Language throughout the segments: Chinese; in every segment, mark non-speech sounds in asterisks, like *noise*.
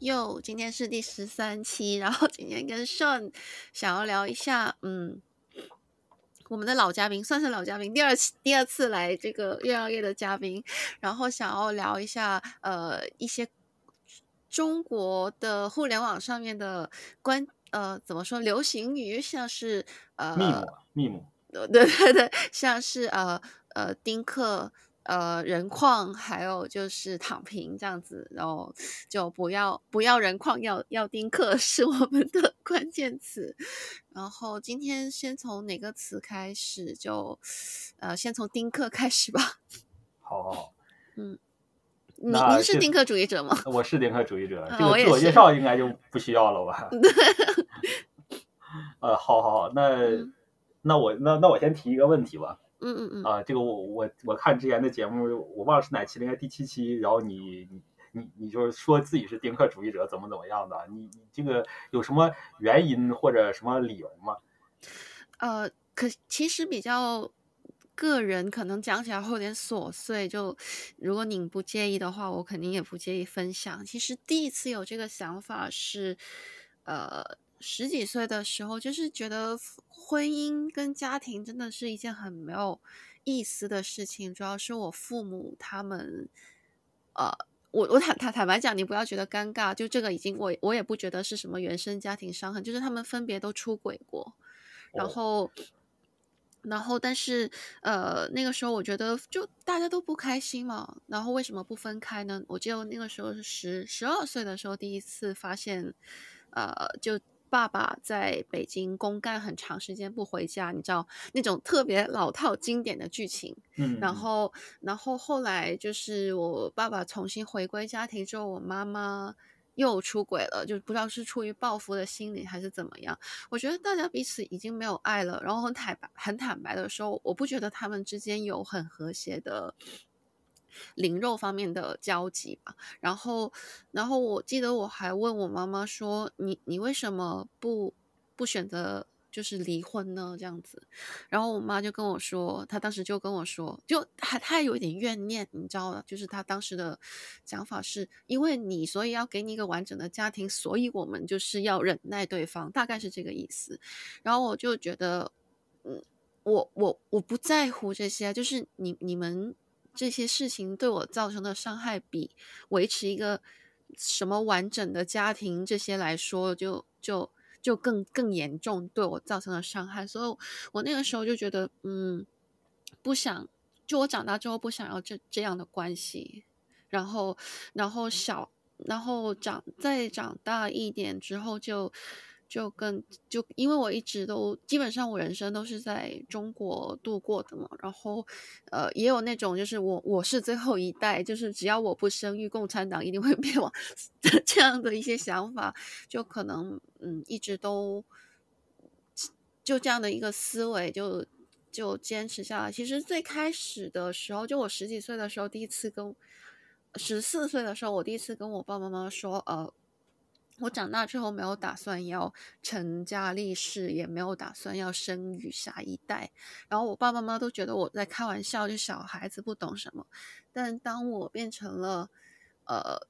哟，今天是第十三期，然后今天跟 Sean 想要聊一下，嗯，我们的老嘉宾算是老嘉宾，第二次第二次来这个月亮夜的嘉宾，然后想要聊一下，呃，一些中国的互联网上面的关，呃，怎么说流行语，像是呃，密母，密母，对对对，像是呃呃丁克。呃，人矿还有就是躺平这样子，然后就不要不要人矿，要要丁克 *laughs* 是我们的 *laughs* 关键词。然后今天先从哪个词开始就？就呃，先从丁克开始吧。好 *laughs* 好好，嗯，您您是丁克主义者吗？我是丁克主义者，啊、这个自我介绍应该就不需要了吧？对呃，好好好，那、嗯、那我那那我先提一个问题吧。嗯嗯嗯啊，这个我我我看之前的节目，我忘了是哪期，应该第七期。然后你你你你就是说自己是丁克主义者，怎么怎么样的？你你这个有什么原因或者什么理由吗？呃，可其实比较个人，可能讲起来会有点琐碎。就如果您不介意的话，我肯定也不介意分享。其实第一次有这个想法是，呃。十几岁的时候，就是觉得婚姻跟家庭真的是一件很没有意思的事情。主要是我父母他们，呃，我我坦坦坦白讲，你不要觉得尴尬，就这个已经我我也不觉得是什么原生家庭伤痕，就是他们分别都出轨过，然后，然后但是呃那个时候我觉得就大家都不开心嘛，然后为什么不分开呢？我记得那个时候是十十二岁的时候第一次发现，呃就。爸爸在北京公干很长时间不回家，你知道那种特别老套经典的剧情。嗯，然后，然后后来就是我爸爸重新回归家庭之后，我妈妈又出轨了，就不知道是出于报复的心理还是怎么样。我觉得大家彼此已经没有爱了，然后很坦白、很坦白的说，我不觉得他们之间有很和谐的。灵肉方面的交集吧，然后，然后我记得我还问我妈妈说：“你你为什么不不选择就是离婚呢？”这样子，然后我妈就跟我说，她当时就跟我说，就还她有一点怨念，你知道的，就是她当时的讲法是因为你，所以要给你一个完整的家庭，所以我们就是要忍耐对方，大概是这个意思。然后我就觉得，嗯，我我我不在乎这些，就是你你们。这些事情对我造成的伤害，比维持一个什么完整的家庭这些来说就，就就更更严重，对我造成的伤害。所以，我那个时候就觉得，嗯，不想，就我长大之后不想要这这样的关系。然后，然后小，然后长再长大一点之后。就就跟就因为我一直都基本上我人生都是在中国度过的嘛，然后呃也有那种就是我我是最后一代，就是只要我不生育，共产党一定会 *laughs* 灭亡这样的一些想法，就可能嗯一直都就这样的一个思维就就坚持下来。其实最开始的时候，就我十几岁的时候，第一次跟十四岁的时候，我第一次跟我爸爸妈妈说呃。我长大之后没有打算要成家立室，也没有打算要生育下一代。然后我爸爸妈妈都觉得我在开玩笑，就小孩子不懂什么。但当我变成了，呃。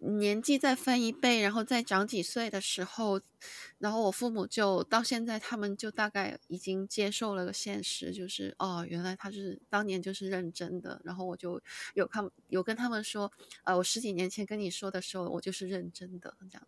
年纪再翻一倍，然后再长几岁的时候，然后我父母就到现在，他们就大概已经接受了个现实，就是哦，原来他是当年就是认真的。然后我就有看有跟他们说，呃，我十几年前跟你说的时候，我就是认真的这样。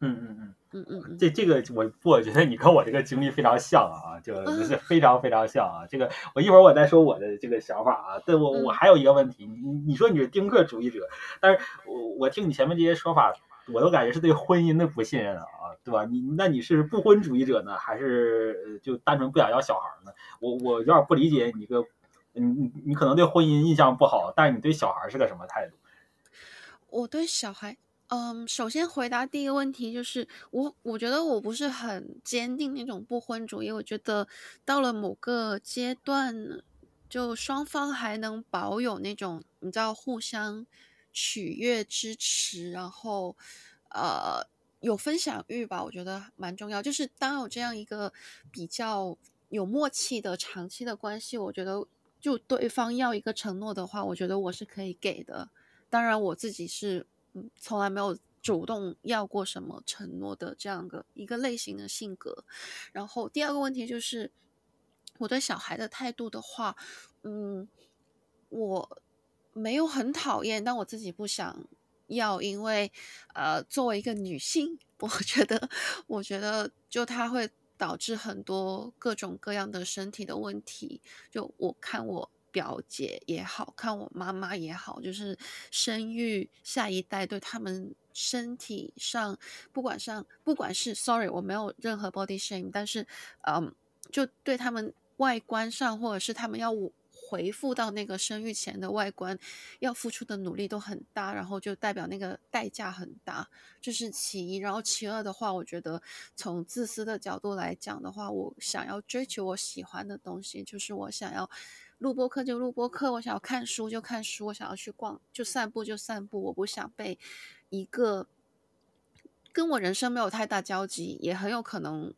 嗯嗯嗯嗯嗯嗯，这这个我我觉得你跟我这个经历非常像啊，就是非常非常像啊。这个我一会儿我再说我的这个想法啊。对，我我还有一个问题，你你说你是丁克主义者，但是我我听你前面这些说法，我都感觉是对婚姻的不信任啊，对吧？你那你是不婚主义者呢，还是就单纯不想要小孩呢？我我有点不理解你个，你你你可能对婚姻印象不好，但是你对小孩是个什么态度？我对小孩。嗯，首先回答第一个问题，就是我我觉得我不是很坚定那种不婚主义。我觉得到了某个阶段，就双方还能保有那种你知道互相取悦、支持，然后呃有分享欲吧，我觉得蛮重要。就是当有这样一个比较有默契的长期的关系，我觉得。就对方要一个承诺的话，我觉得我是可以给的。当然，我自己是从来没有主动要过什么承诺的这样的一个类型的性格。然后第二个问题就是，我对小孩的态度的话，嗯，我没有很讨厌，但我自己不想要，因为呃，作为一个女性，我觉得，我觉得就他会。导致很多各种各样的身体的问题。就我看我表姐也好，看我妈妈也好，就是生育下一代对他们身体上，不管上不管是 sorry，我没有任何 body shame，但是嗯，就对他们外观上，或者是他们要回复到那个生育前的外观，要付出的努力都很大，然后就代表那个代价很大，这、是其一。然后其二的话，我觉得从自私的角度来讲的话，我想要追求我喜欢的东西，就是我想要录播课就录播课，我想要看书就看书，我想要去逛就散步就散步，我不想被一个跟我人生没有太大交集，也很有可能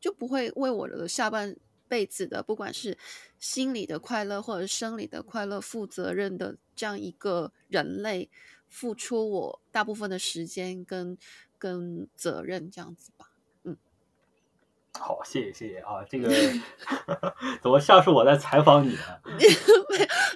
就不会为我的下半辈子的，不管是心理的快乐或者生理的快乐，负责任的这样一个人类，付出我大部分的时间跟跟责任，这样子吧。嗯，好，谢谢谢谢啊，这个 *laughs* 怎么像是我在采访你 *laughs* 呢？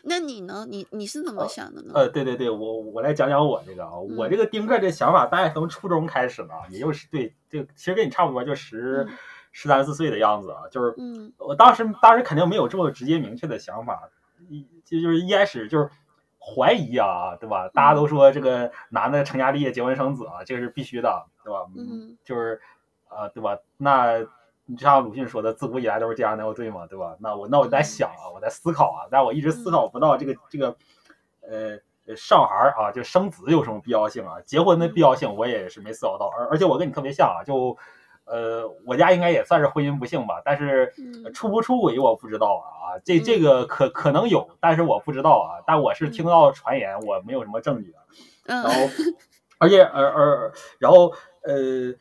那你呢？你你是怎么想的呢？呃，对对对，我我来讲讲我这个啊，嗯、我这个丁克这想法大概从初中开始吧，也就是对这个其实跟你差不多，就十。嗯十三四岁的样子啊，就是嗯，我当时当时肯定没有这么直接明确的想法，一就就是一开始就是怀疑啊，对吧？大家都说这个男的成家立业、结婚生子啊，这个是必须的，对吧？嗯，就是，啊，对吧？那你就像鲁迅说的，自古以来都是这样，哪有对吗？对吧？那我那我在想啊，我在思考啊，但我一直思考不到这个这个，呃，上孩儿啊，就生子有什么必要性啊？结婚的必要性我也是没思考到，而而且我跟你特别像啊，就。呃，我家应该也算是婚姻不幸吧，但是出不出轨我不知道啊，这这个可可能有，但是我不知道啊，但我是听到传言，我没有什么证据啊。*laughs* 然后，而且而而然后呃，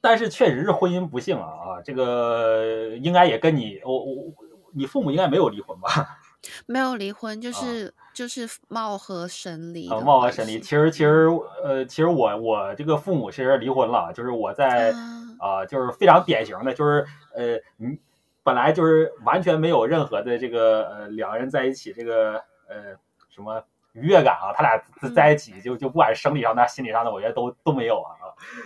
但是确实是婚姻不幸啊啊，这个应该也跟你我我你父母应该没有离婚吧？*laughs* 没有离婚，就是。啊就是貌合神离啊，貌合神离。其实，其实，呃，其实我我这个父母其实离婚了，就是我在啊、呃，就是非常典型的，就是呃，你本来就是完全没有任何的这个呃两个人在一起这个呃什么愉悦感啊，他俩在一起就就不管是生理上的、心理上的，我觉得都都没有啊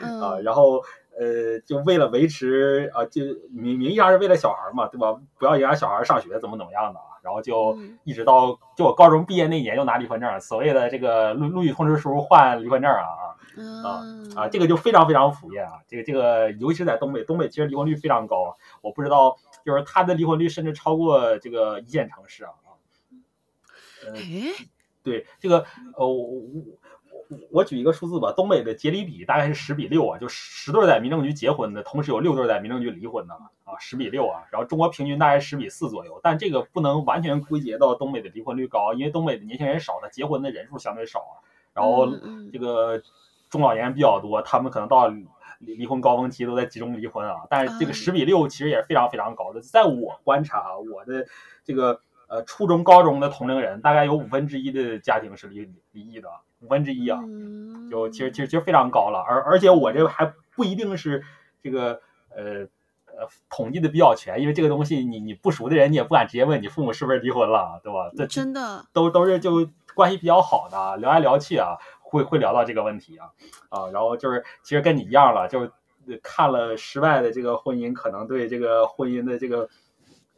啊，然后呃，就为了维持啊，就名名义上是为了小孩嘛，对吧？不要影响小孩上学，怎么怎么样的啊。然后就一直到就我高中毕业那年就拿离婚证，所谓的这个录录取通知书换离婚证啊啊啊啊！这个就非常非常普遍啊，这个这个尤其是在东北，东北其实离婚率非常高，我不知道就是他的离婚率甚至超过这个一线城市啊啊。呃，对这个呃我我。我举一个数字吧，东北的结离比大概是十比六啊，就十对在民政局结婚的，同时有六对在民政局离婚的啊，十比六啊。然后中国平均大概十比四左右，但这个不能完全归结到东北的离婚率高，因为东北的年轻人少，他结婚的人数相对少啊。然后这个中老年人比较多，他们可能到离离婚高峰期都在集中离婚啊。但是这个十比六其实也是非常非常高的，在我观察我的这个呃初中高中的同龄人，大概有五分之一的家庭是离离异的。五分之一啊，就其实其实其实非常高了，而而且我这个还不一定是这个呃呃统计的比较全，因为这个东西你你不熟的人你也不敢直接问你父母是不是离婚了，对吧？这真的都都是就关系比较好的，聊来聊去啊，会会聊到这个问题啊啊，然后就是其实跟你一样了，就是看了失败的这个婚姻，可能对这个婚姻的这个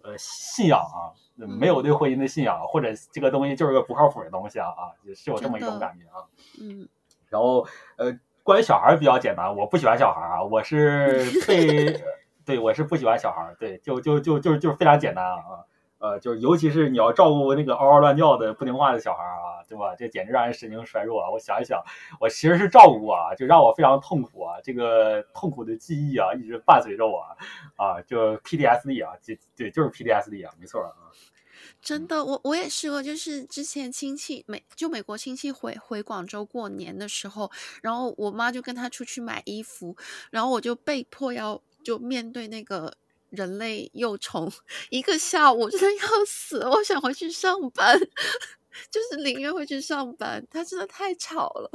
呃信仰啊。没有对婚姻的信仰，或者这个东西就是个不靠谱的东西啊啊，也是有这么一种感觉啊。嗯，然后呃，关于小孩比较简单，我不喜欢小孩啊，我是被对，我是不喜欢小孩，对，就就就就就非常简单啊。呃，就是尤其是你要照顾那个嗷嗷乱叫的不听话的小孩啊，对吧？这简直让人神经衰弱啊！我想一想，我其实是照顾啊，就让我非常痛苦啊，这个痛苦的记忆啊，一直伴随着我啊，啊，就 PTSD 啊，就对，就是 PTSD 啊，没错啊。真的，我我也试过，就是之前亲戚美就美国亲戚回回广州过年的时候，然后我妈就跟他出去买衣服，然后我就被迫要就面对那个。人类幼虫，一个下午真的要死，我想回去上班，*laughs* 就是宁愿回去上班，它真的太吵了。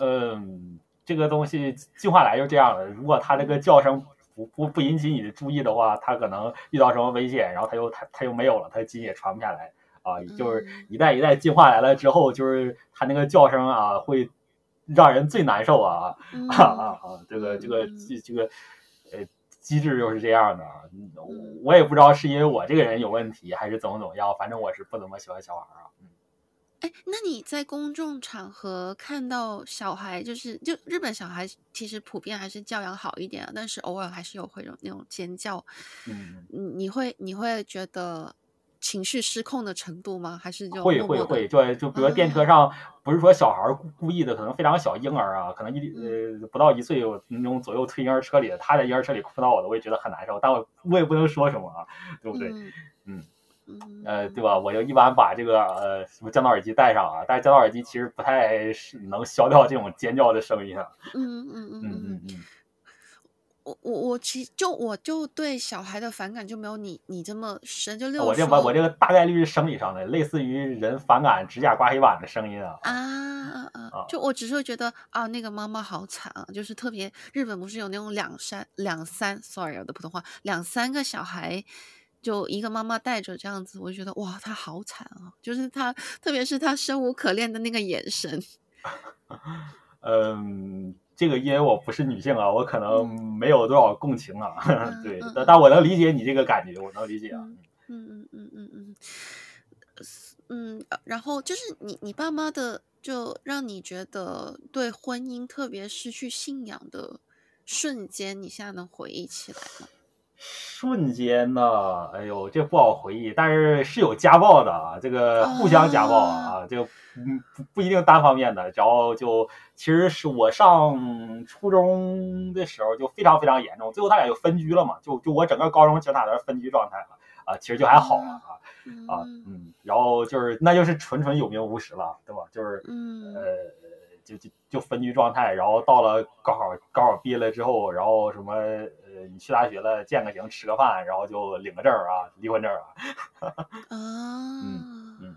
嗯，这个东西进化来就这样了。如果它这个叫声不不不引起你的注意的话，它可能遇到什么危险，然后它又它它又没有了，它的基因也传不下来啊。就是一代一代进化来了之后，就是它那个叫声啊会。让人最难受啊！嗯、啊啊啊！这个这个这这个呃机制又是这样的。我也不知道是因为我这个人有问题，还是怎么怎么样。反正我是不怎么喜欢小孩啊。嗯。哎，那你在公众场合看到小孩，就是就日本小孩其实普遍还是教养好一点啊，但是偶尔还是有会有那种尖叫。嗯。你会你会觉得？情绪失控的程度吗？还是就会会会就就比如电车上，不是说小孩故意的，可能非常小婴儿啊，可能一呃不到一岁那种左右推婴儿车里的，他在婴儿车里哭闹我的，我也觉得很难受，但我我也不能说什么啊，对不对？嗯嗯呃对吧？我就一般把这个呃什么降噪耳机戴上啊，但是降噪耳机其实不太是能消掉这种尖叫的声音啊。嗯嗯嗯嗯嗯嗯。我我我其实就我就对小孩的反感就没有你你这么深，就六我这我我这个大概率是生理上的，类似于人反感指甲刮黑板的声音啊啊啊啊！就我只是会觉得啊，那个妈妈好惨啊，就是特别日本不是有那种两三两三，sorry 我的普通话两三个小孩，就一个妈妈带着这样子，我就觉得哇，她好惨啊，就是她特别是她生无可恋的那个眼神，*laughs* 嗯。这个因为我不是女性啊，我可能没有多少共情啊。嗯、*laughs* 对，但、嗯、但我能理解你这个感觉，我能理解啊。嗯嗯嗯嗯嗯嗯，然后就是你你爸妈的，就让你觉得对婚姻特别失去信仰的瞬间，你现在能回忆起来吗？瞬间呢？哎呦，这不好回忆，但是是有家暴的啊，这个互相家暴啊，啊这个嗯不不一定单方面的，然后就其实是我上初中的时候就非常非常严重，最后他俩就分居了嘛，就就我整个高中其实他都是分居状态了啊，其实就还好了啊啊嗯，然后就是那就是纯纯有名无实了，对吧？就是嗯呃就就就分居状态，然后到了高考高考毕业了之后，然后什么呃。你去大学了，见个行，吃个饭，然后就领个证啊，离婚证啊。啊，*laughs* 嗯嗯，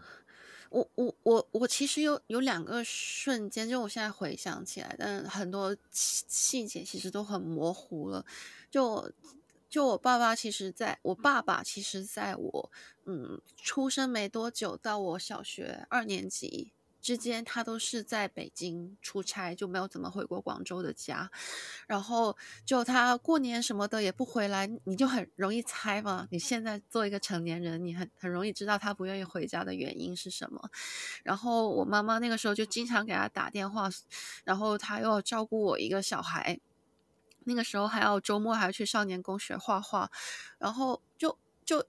我我我我其实有有两个瞬间，就我现在回想起来，但很多细节其实都很模糊了。就就我爸爸，其实在我爸爸，其实在我嗯出生没多久，到我小学二年级。之间，他都是在北京出差，就没有怎么回过广州的家。然后，就他过年什么的也不回来，你就很容易猜嘛。你现在做一个成年人，你很很容易知道他不愿意回家的原因是什么。然后，我妈妈那个时候就经常给他打电话，然后他又要照顾我一个小孩，那个时候还要周末还要去少年宫学画画，然后就就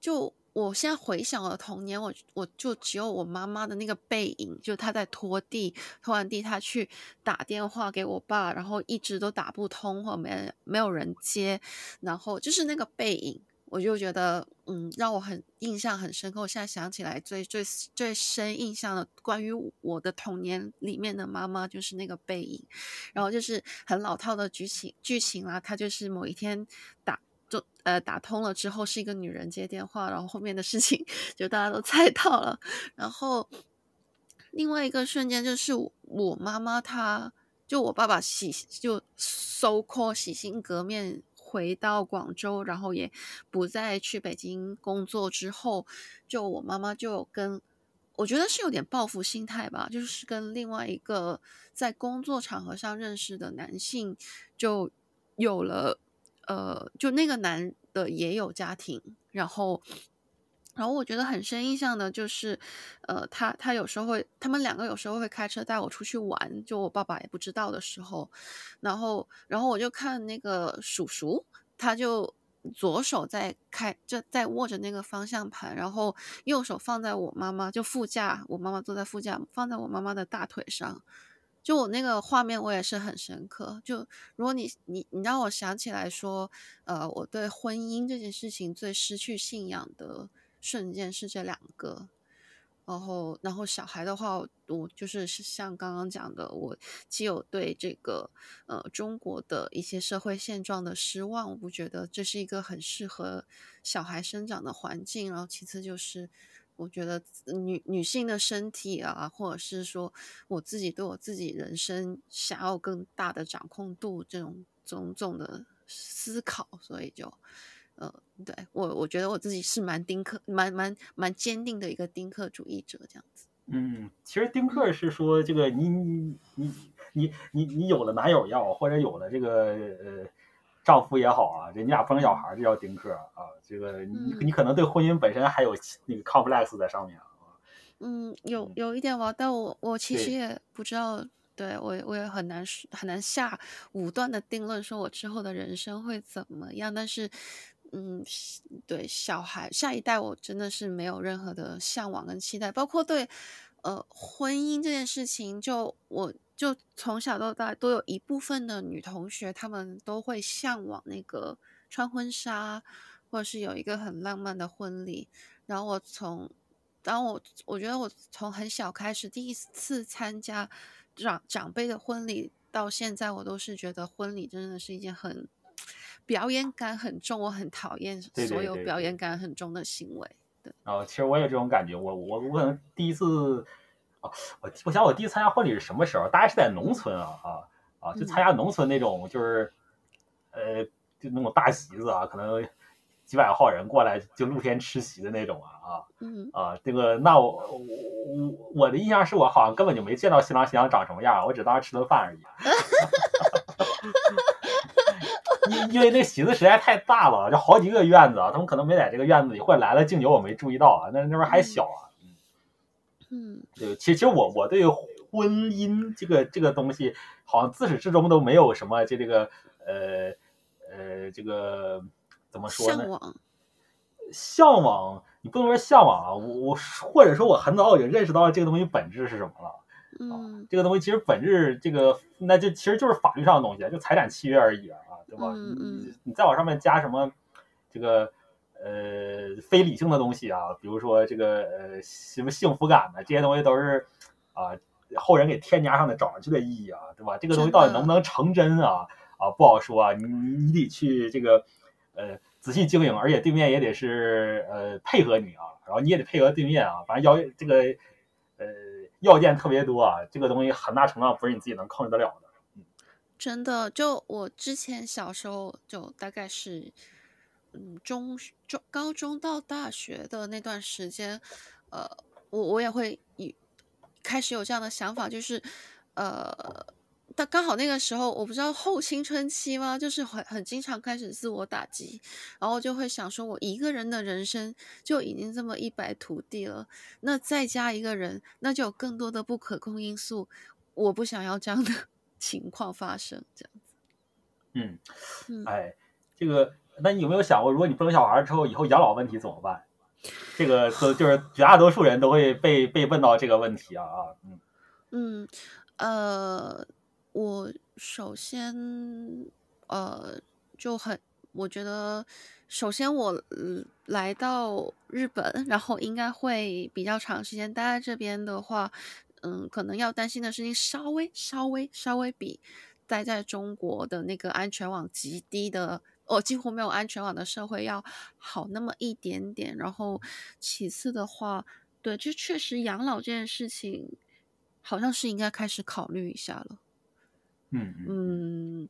就。我现在回想我的童年，我我就只有我妈妈的那个背影，就她在拖地，拖完地她去打电话给我爸，然后一直都打不通或没没有人接，然后就是那个背影，我就觉得嗯，让我很印象很深刻。我现在想起来最最最深印象的关于我的童年里面的妈妈就是那个背影，然后就是很老套的剧情剧情啦，她就是某一天打。就呃打通了之后是一个女人接电话，然后后面的事情就大家都 *laughs* 猜到了。然后另外一个瞬间就是我妈妈她就我爸爸洗就 so call 洗心革面回到广州，然后也不再去北京工作之后，就我妈妈就跟我觉得是有点报复心态吧，就是跟另外一个在工作场合上认识的男性就有了。呃，就那个男的也有家庭，然后，然后我觉得很深印象的就是，呃，他他有时候会，他们两个有时候会开车带我出去玩，就我爸爸也不知道的时候，然后，然后我就看那个叔叔，他就左手在开，就在握着那个方向盘，然后右手放在我妈妈就副驾，我妈妈坐在副驾，放在我妈妈的大腿上。就我那个画面，我也是很深刻。就如果你你你让我想起来说，呃，我对婚姻这件事情最失去信仰的瞬间是这两个。然后，然后小孩的话，我就是像刚刚讲的，我既有对这个呃中国的一些社会现状的失望，我不觉得这是一个很适合小孩生长的环境。然后，其次就是我觉得女女性的身体啊，或者是说我自己对我自己人生想要更大的掌控度，这种种种的思考，所以就。呃，对我，我觉得我自己是蛮丁克，蛮蛮蛮坚定的一个丁克主义者，这样子。嗯，其实丁克是说，这个你你你你你你有了男友要，或者有了这个呃丈夫也好啊，这你俩不生小孩，这叫丁克啊。这个你、嗯、你可能对婚姻本身还有那个 complex 在上面啊。嗯，有有一点吧，但我我其实也不知道，对，对我我也很难很难下武断的定论，说我之后的人生会怎么样，但是。嗯，对小孩下一代，我真的是没有任何的向往跟期待，包括对呃婚姻这件事情，就我就从小到大都有一部分的女同学，她们都会向往那个穿婚纱，或者是有一个很浪漫的婚礼。然后我从，然后我我觉得我从很小开始第一次参加长长辈的婚礼，到现在我都是觉得婚礼真的是一件很。*tsk* 表演感很重，我很讨厌所有表演感很重的行为。对，哦，其实我也有这种感觉。我我我可能第一次，哦，我我想我第一次参加婚礼是什么时候？大概是在农村啊啊啊，就参加农村那种，就是、嗯、呃，就那种大席子啊，可能几百号人过来就露天吃席的那种啊啊这个那我我我的印象是我好像根本就没见到新郎新娘长什么样，我只当时吃顿饭而已。*laughs* 因 *laughs* 因为那席子实在太大了，就好几个院子啊，他们可能没在这个院子里，或者来了敬酒我没注意到啊。那那边还小啊，嗯，对，其实其实我我对婚姻这个这个东西，好像自始至终都没有什么这这个呃呃这个怎么说呢？向往，向往，你不能说向往啊，我我或者说我很早我就认识到了这个东西本质是什么了。嗯，这个东西其实本质这个那就其实就是法律上的东西，就财产契约而已啊。对吧？嗯嗯、你你再往上面加什么这个呃非理性的东西啊？比如说这个呃什么幸福感呢？这些东西都是啊后人给添加上的找上去的意义啊，对吧？这个东西到底能不能成真啊？啊不好说啊，你你你得去这个呃仔细经营，而且对面也得是呃配合你啊，然后你也得配合对面啊，反正要这个呃要件特别多啊，这个东西很大程度上不是你自己能控制得了的。真的，就我之前小时候，就大概是，嗯，中中高中到大学的那段时间，呃，我我也会以开始有这样的想法，就是，呃，但刚好那个时候，我不知道后青春期吗？就是很很经常开始自我打击，然后就会想说，我一个人的人生就已经这么一败涂地了，那再加一个人，那就有更多的不可控因素，我不想要这样的。情况发生这样子，嗯，哎，这个，那你有没有想过，如果你不生小孩之后，以后养老问题怎么办？这个和就是绝大多数人都会被被问到这个问题啊啊，嗯嗯呃，我首先呃就很，我觉得首先我来到日本，然后应该会比较长时间待在这边的话。嗯，可能要担心的事情稍微、稍微、稍微比待在中国的那个安全网极低的，哦，几乎没有安全网的社会要好那么一点点。然后，其次的话，对，就确实养老这件事情，好像是应该开始考虑一下了。嗯嗯，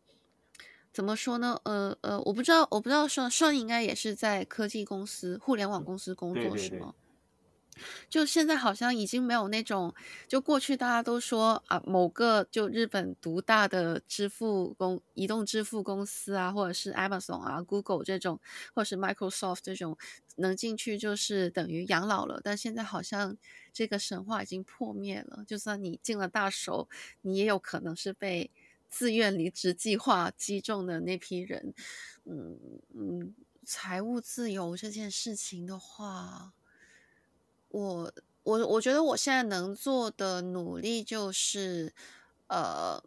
怎么说呢？呃呃，我不知道，我不知道顺顺应该也是在科技公司、互联网公司工作，是吗？就现在好像已经没有那种，就过去大家都说啊，某个就日本独大的支付公移动支付公司啊，或者是 Amazon 啊、Google 这种，或者是 Microsoft 这种，能进去就是等于养老了。但现在好像这个神话已经破灭了。就算你进了大手，你也有可能是被自愿离职计划击中的那批人。嗯嗯，财务自由这件事情的话。我我我觉得我现在能做的努力就是，呃，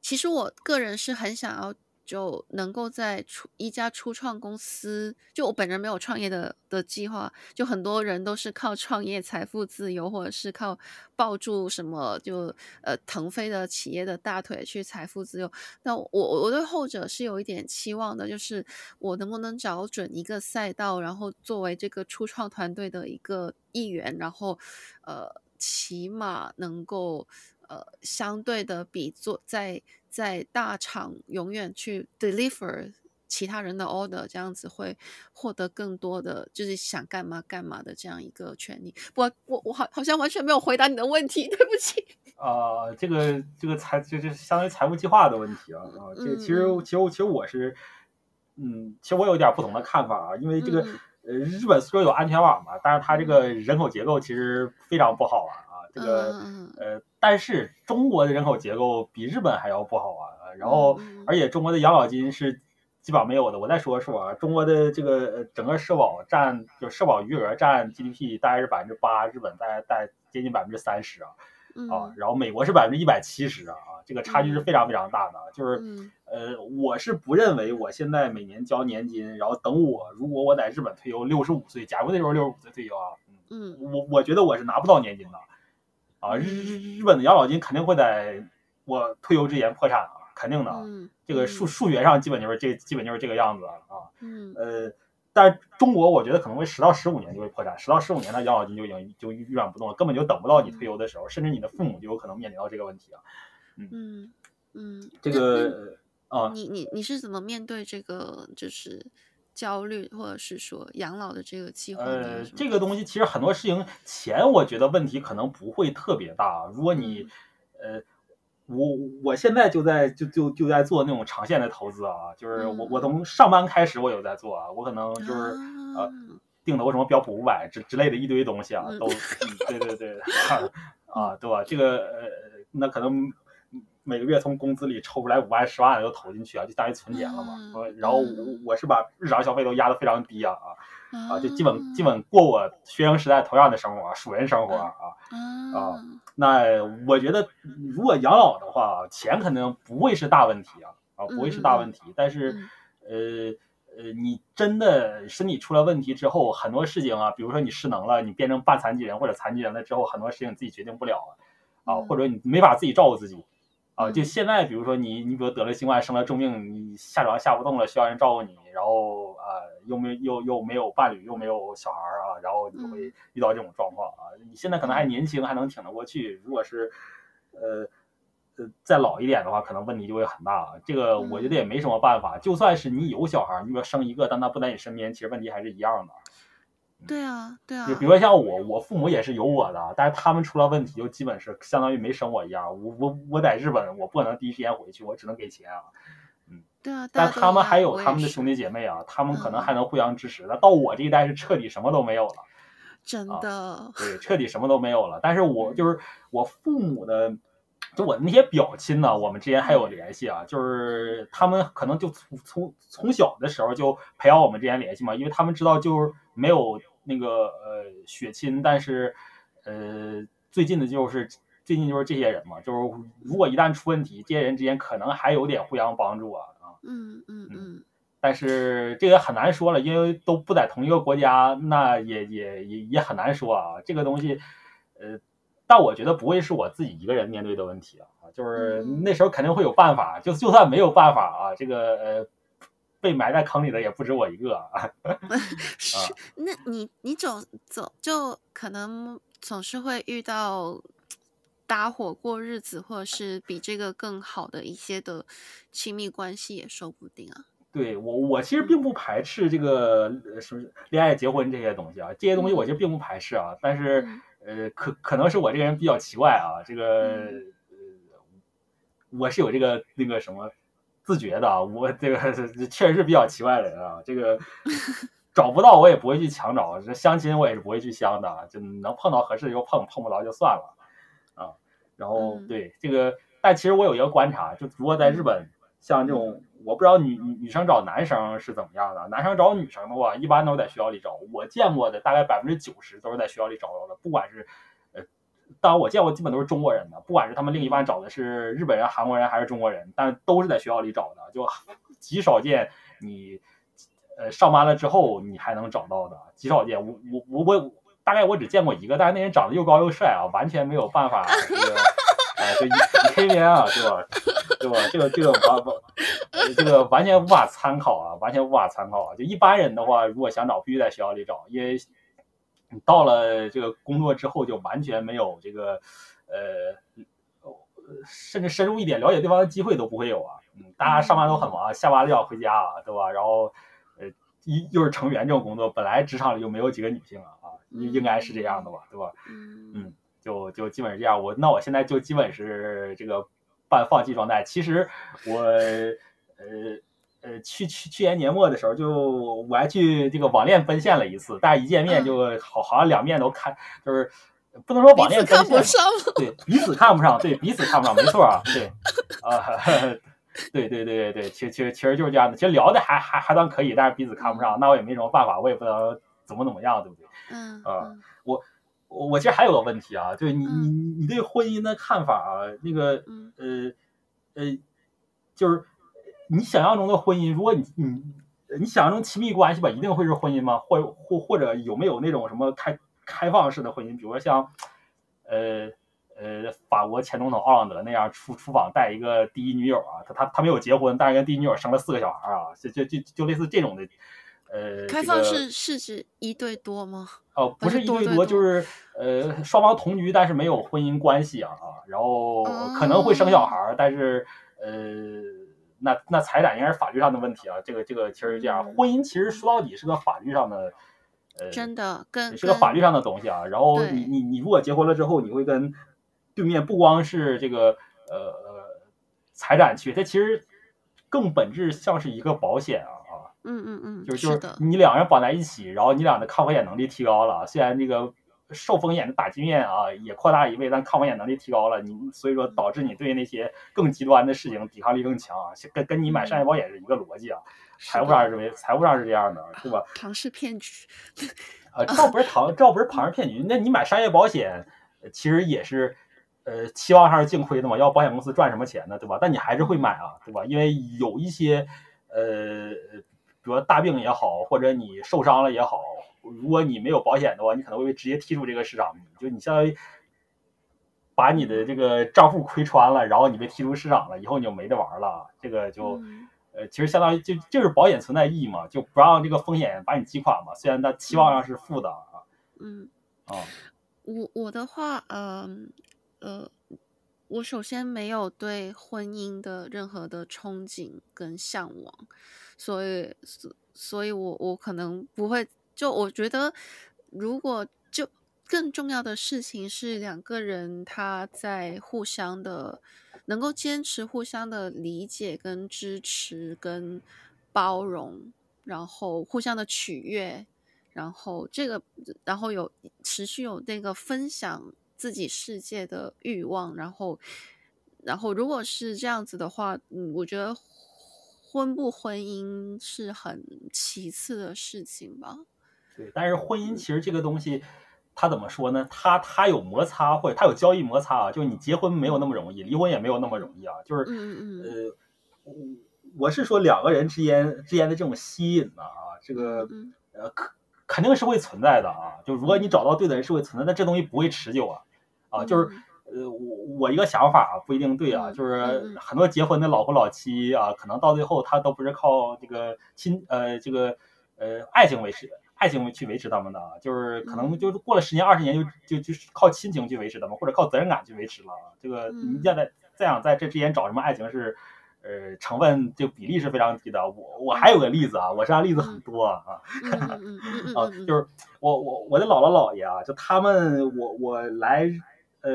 其实我个人是很想要就能够在初一家初创公司，就我本人没有创业的的计划，就很多人都是靠创业财富自由，或者是靠抱住什么就呃腾飞的企业的大腿去财富自由。那我我对后者是有一点期望的，就是我能不能找准一个赛道，然后作为这个初创团队的一个一员，然后呃起码能够呃相对的比做在。在大厂永远去 deliver 其他人的 order，这样子会获得更多的，就是想干嘛干嘛的这样一个权利。不我我好好像完全没有回答你的问题，对不起。啊、*laughs* 呃，这个这个财就是相当于财务计划的问题啊啊，这个其实其实其实我是，嗯，其实我有一点不同的看法啊，因为这个呃日本虽然有安全网嘛，但是它这个人口结构其实非常不好啊。这个呃，但是中国的人口结构比日本还要不好啊，然后而且中国的养老金是基本上没有的。我再说说啊，中国的这个整个社保占就社保余额占 GDP 大概是百分之八，日本大概大概接近百分之三十啊啊，然后美国是百分之一百七十啊，这个差距是非常非常大的。就是呃，我是不认为我现在每年交年金，然后等我如果我在日本退休六十五岁，假如那时候六十五岁退休啊，嗯，我我觉得我是拿不到年金的。啊，日日日本的养老金肯定会在我退休之前破产啊，肯定的。嗯，这个数数学上基本就是这基本就是这个样子啊。嗯，呃，但是中国我觉得可能会十到十五年就会破产，十到十五年的养老金就已经就运转不动了，根本就等不到你退休的时候，甚至你的父母就有可能面临到这个问题啊。嗯嗯，嗯，这个啊，你你你是怎么面对这个就是？焦虑，或者是说养老的这个计划。*laughs* 呃，这个东西其实很多事情，钱我觉得问题可能不会特别大。如果你，嗯、呃，我我现在就在就就就在做那种长线的投资啊，就是我我从上班开始我有在做啊，我可能就是、啊、呃定投什么标普五百之之类的一堆东西啊，都、嗯、对对对 *laughs* 啊，对吧？这个呃，那可能。每个月从工资里抽出来五万十万的都投进去啊，就当于存钱了嘛。嗯、然后我我是把日常消费都压得非常低啊啊、嗯、啊，就基本基本过我学生时代同样的生活，鼠人生活啊、嗯、啊。那我觉得如果养老的话，钱肯定不会是大问题啊啊，不会是大问题。嗯、但是呃呃，你真的身体出了问题之后，很多事情啊，比如说你失能了，你变成半残疾人或者残疾人了之后，很多事情你自己决定不了了啊，或者你没法自己照顾自己。啊，就现在，比如说你，你比如得了新冠，生了重病，你下床下不动了，需要人照顾你，然后啊，又没又又没有伴侣，又没有小孩啊，然后你就会遇到这种状况啊。你现在可能还年轻，还能挺得过去。如果是，呃，呃，再老一点的话，可能问题就会很大。这个我觉得也没什么办法。就算是你有小孩，你说生一个，但他不在你身边，其实问题还是一样的。对啊，对啊。就比如说像我，我父母也是有我的，但是他们出了问题，就基本是相当于没生我一样。我我我在日本，我不可能第一时间回去，我只能给钱啊。嗯，对啊。但他们还有他们的兄弟姐妹啊，他们可能还能互相支持。那到我这一代是彻底什么都没有了，*laughs* 真的。啊，对，*laughs* 彻底什么都没有了。但是我就是我父母的，就我那些表亲呢，我们之间还有联系啊。就是他们可能就从从从小的时候就培养我们之间联系嘛，因为他们知道就是没有。那个呃血亲，但是呃最近的就是最近就是这些人嘛，就是如果一旦出问题，这些人之间可能还有点互相帮助啊啊，嗯嗯嗯，但是这个很难说了，因为都不在同一个国家，那也也也也很难说啊，这个东西呃，但我觉得不会是我自己一个人面对的问题啊，就是那时候肯定会有办法，就就算没有办法啊，这个呃。被埋在坑里的也不止我一个啊！*laughs* *laughs* 是，那你你总总就可能总是会遇到搭伙过日子，或者是比这个更好的一些的亲密关系也说不定啊。对我，我其实并不排斥这个什么恋爱、结婚这些东西啊，这些东西我其实并不排斥啊。但是呃，可可能是我这个人比较奇怪啊，这个呃，我是有这个那个什么。自觉的啊，我这个确实是比较奇怪的人啊。这个找不到我也不会去强找，这相亲我也是不会去相的，就能碰到合适就碰，碰不着就算了啊。然后对这个，但其实我有一个观察，就如果在日本，像这种我不知道女女生找男生是怎么样的，男生找女生的话，一般都在学校里找。我见过的大概百分之九十都是在学校里找到的，不管是呃当然我见过基本都是中国人的，不管是他们另一半找的是日本人、韩国人还是中国人，但都是在学校里找的，就 *laughs* 极少见你呃上班了之后你还能找到的，极少见。我我我我大概我只见过一个，但是那人长得又高又帅啊，完全没有办法 *laughs* 这个哎就以以 KVN 啊，对吧？对吧？这个这个完完这个完全无法参考啊，完全无法参考啊。就一般人的话，如果想找，必须在学校里找，因为。你到了这个工作之后，就完全没有这个，呃，甚至深入一点了解对方的机会都不会有啊。嗯，大家上班都很忙，下班就要回家啊，对吧？然后，呃，一又是成员这种工作，本来职场里就没有几个女性啊，啊，应该是这样的吧，对吧？嗯，就就基本是这样。我那我现在就基本是这个半放弃状态。其实我，呃。呃，去去去年年末的时候，就我还去这个网恋奔现了一次，但是一见面就好，好像两面都看，就是不能说网恋奔现，看不上，对彼此看不上，对彼此看不上，没错啊，对，*laughs* 啊，对对对对对，其实其实其实就是这样的，其实聊的还还还算可以，但是彼此看不上，那我也没什么办法，我也不知道怎么怎么样，对不对？嗯，啊，我我我其实还有个问题啊，就是你你你对婚姻的看法啊，那个呃呃，就是。你想象中的婚姻，如果你你你想象中亲密关系吧，一定会是婚姻吗？或或或者有没有那种什么开开放式的婚姻？比如说像，呃呃，法国前总统奥朗德那样出出访带一个第一女友啊，他他他没有结婚，但是跟第一女友生了四个小孩啊，就就就就类似这种的，呃，开放式是指一对多吗？哦，不是一对多，就是呃双方同居，但是没有婚姻关系啊啊，然后可能会生小孩，但是呃。那那财产应该是法律上的问题啊，这个这个其实是这样，婚姻其实说到底是个法律上的，呃，真的跟是个法律上的东西啊。然后你你你如果结婚了之后，你会跟对面不光是这个呃呃财产去，它其实更本质像是一个保险啊啊，嗯嗯嗯，就是就是你两个人绑在一起，然后你俩的抗风险能力提高了，虽然这个。受风险的打击面啊也扩大一倍，但抗风险能力提高了，你所以说导致你对那些更极端的事情抵抗力更强啊，跟跟你买商业保险是一个逻辑啊，财务上认为财务上是这样的，对吧？*laughs* 庞氏骗局，呃，这不是庞，这不是庞氏骗局，那你买商业保险其实也是，呃，期望还是净亏的嘛，要保险公司赚什么钱呢，对吧？但你还是会买啊，对吧？因为有一些，呃，比如说大病也好，或者你受伤了也好。如果你没有保险的话，你可能会被直接踢出这个市场。就你相当于把你的这个账户亏穿了，然后你被踢出市场了，以后你就没得玩了。这个就呃，其实相当于就就是保险存在意义嘛，就不让这个风险把你击垮嘛。虽然它期望上是负的啊。嗯。啊。我我的话，嗯呃，呃，我首先没有对婚姻的任何的憧憬跟向往，所以所所以我我可能不会。就我觉得，如果就更重要的事情是两个人他在互相的能够坚持互相的理解跟支持跟包容，然后互相的取悦，然后这个然后有持续有那个分享自己世界的欲望，然后然后如果是这样子的话，嗯，我觉得婚不婚姻是很其次的事情吧。对，但是婚姻其实这个东西，它怎么说呢？它它有摩擦，或者它有交易摩擦啊。就是你结婚没有那么容易，离婚也没有那么容易啊。就是呃，我是说两个人之间之间的这种吸引呢啊，这个呃肯肯定是会存在的啊。就如果你找到对的人是会存在，但这东西不会持久啊啊。就是呃我我一个想法不一定对啊，就是很多结婚的老夫老妻啊，可能到最后他都不是靠这个亲呃这个呃爱情维持的。爱情去维持他们的，就是可能就是过了十年二十年就就就是靠亲情去维持他们，或者靠责任感去维持了。这个你现在再想在这之间找什么爱情是，呃，成分就比例是非常低的。我我还有个例子啊，我身上例子很多啊，*laughs* 啊，就是我我我的姥姥姥爷啊，就他们我我来呃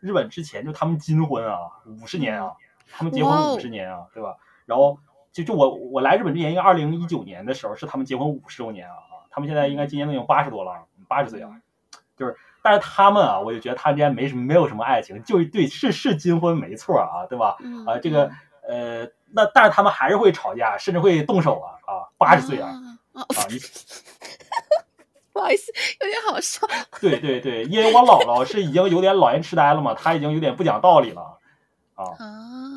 日本之前就他们金婚啊，五十年啊，他们结婚五十年啊，对吧？然后就就我我来日本之前，应该二零一九年的时候是他们结婚五十周年啊。他们现在应该今年都已经八十多了，八十岁了，*tsk* 就是，但是他们啊，我就觉得他们之间没什么，没有什么爱情，就是对，是是金婚没错啊，对吧？啊，这个呃，那但是他们还是会吵架，甚至会动手啊啊，八十岁啊啊，你 *laughs* 不好意思，有点好笑。对对对，因为我姥姥是已经有点老年痴呆了嘛，她已经有点不讲道理了，啊啊，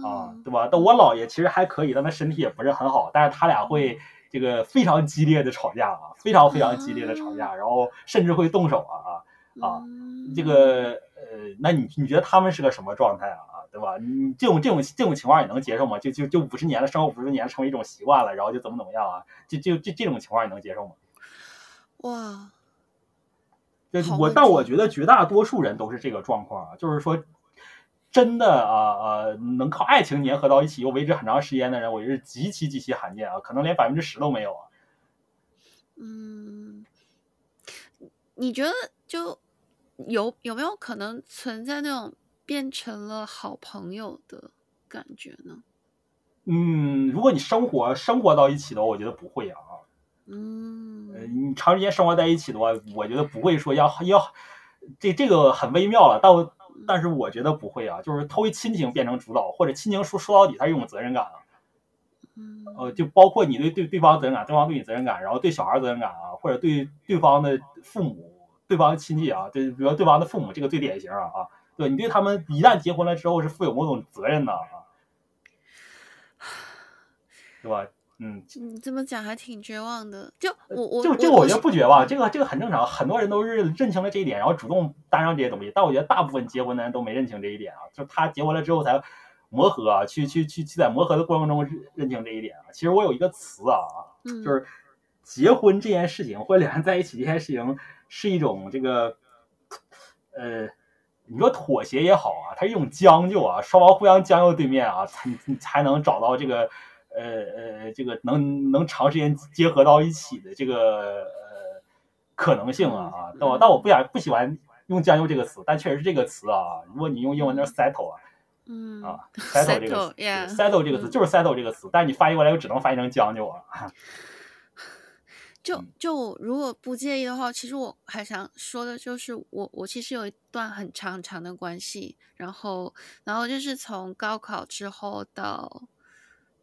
啊，对吧？但我姥爷其实还可以，但他身体也不是很好，但是他俩会这个非常激烈的吵架啊，非常非常激烈的吵架，然后甚至会动手啊啊啊，这个呃，那你你觉得他们是个什么状态啊？对吧？你这种这种这种情况也能接受吗？就就就五十年了，生活五十年成为一种习惯了，然后就怎么怎么样啊？就就这这种情况也能接受吗？哇，就我但我觉得绝大多数人都是这个状况啊，就是说真的啊啊，能靠爱情粘合到一起又维持很长时间的人，我觉得极其极其罕见啊，可能连百分之十都没有啊。嗯，你觉得就有有没有可能存在那种？变成了好朋友的感觉呢？嗯，如果你生活生活到一起的话，我觉得不会啊。嗯，呃，你长时间生活在一起的话，我觉得不会说要要这这个很微妙了。但但是我觉得不会啊，就是他会亲情变成主导，或者亲情说说到底，他有种责任感啊。嗯，呃，就包括你对对对方责任感，对方对你责任感，然后对小孩责任感啊，或者对对方的父母、对方的亲戚啊，对，比如说对方的父母，这个最典型啊啊。对，你对他们一旦结婚了之后是负有某种责任的啊，*sighs* 对吧？嗯，你这么讲还挺绝望的。就我我就这个我觉得不绝望，这个这个很正常，很多人都是认清了这一点，然后主动搭上这些东西。但我觉得大部分结婚的人都没认清这一点啊，就他结婚了之后才磨合啊，去去去去在磨合的过程中认清这一点啊。其实我有一个词啊，就是结婚这件事情或者两人在一起这件事情是一种这个呃。你说妥协也好啊，它是一种将就啊，双方互相将就对面啊，才才能找到这个，呃呃，这个能能长时间结合到一起的这个呃可能性啊啊，但我但我不想不喜欢用将就这个词，但确实是这个词啊。如果你用英文叫 settle 啊，嗯啊 settle 这个词 settle 这个词就是 settle 这个词，但是你翻译过来又只能翻译成将就啊。*laughs* 就就如果不介意的话，其实我还想说的就是我，我我其实有一段很长很长的关系，然后然后就是从高考之后到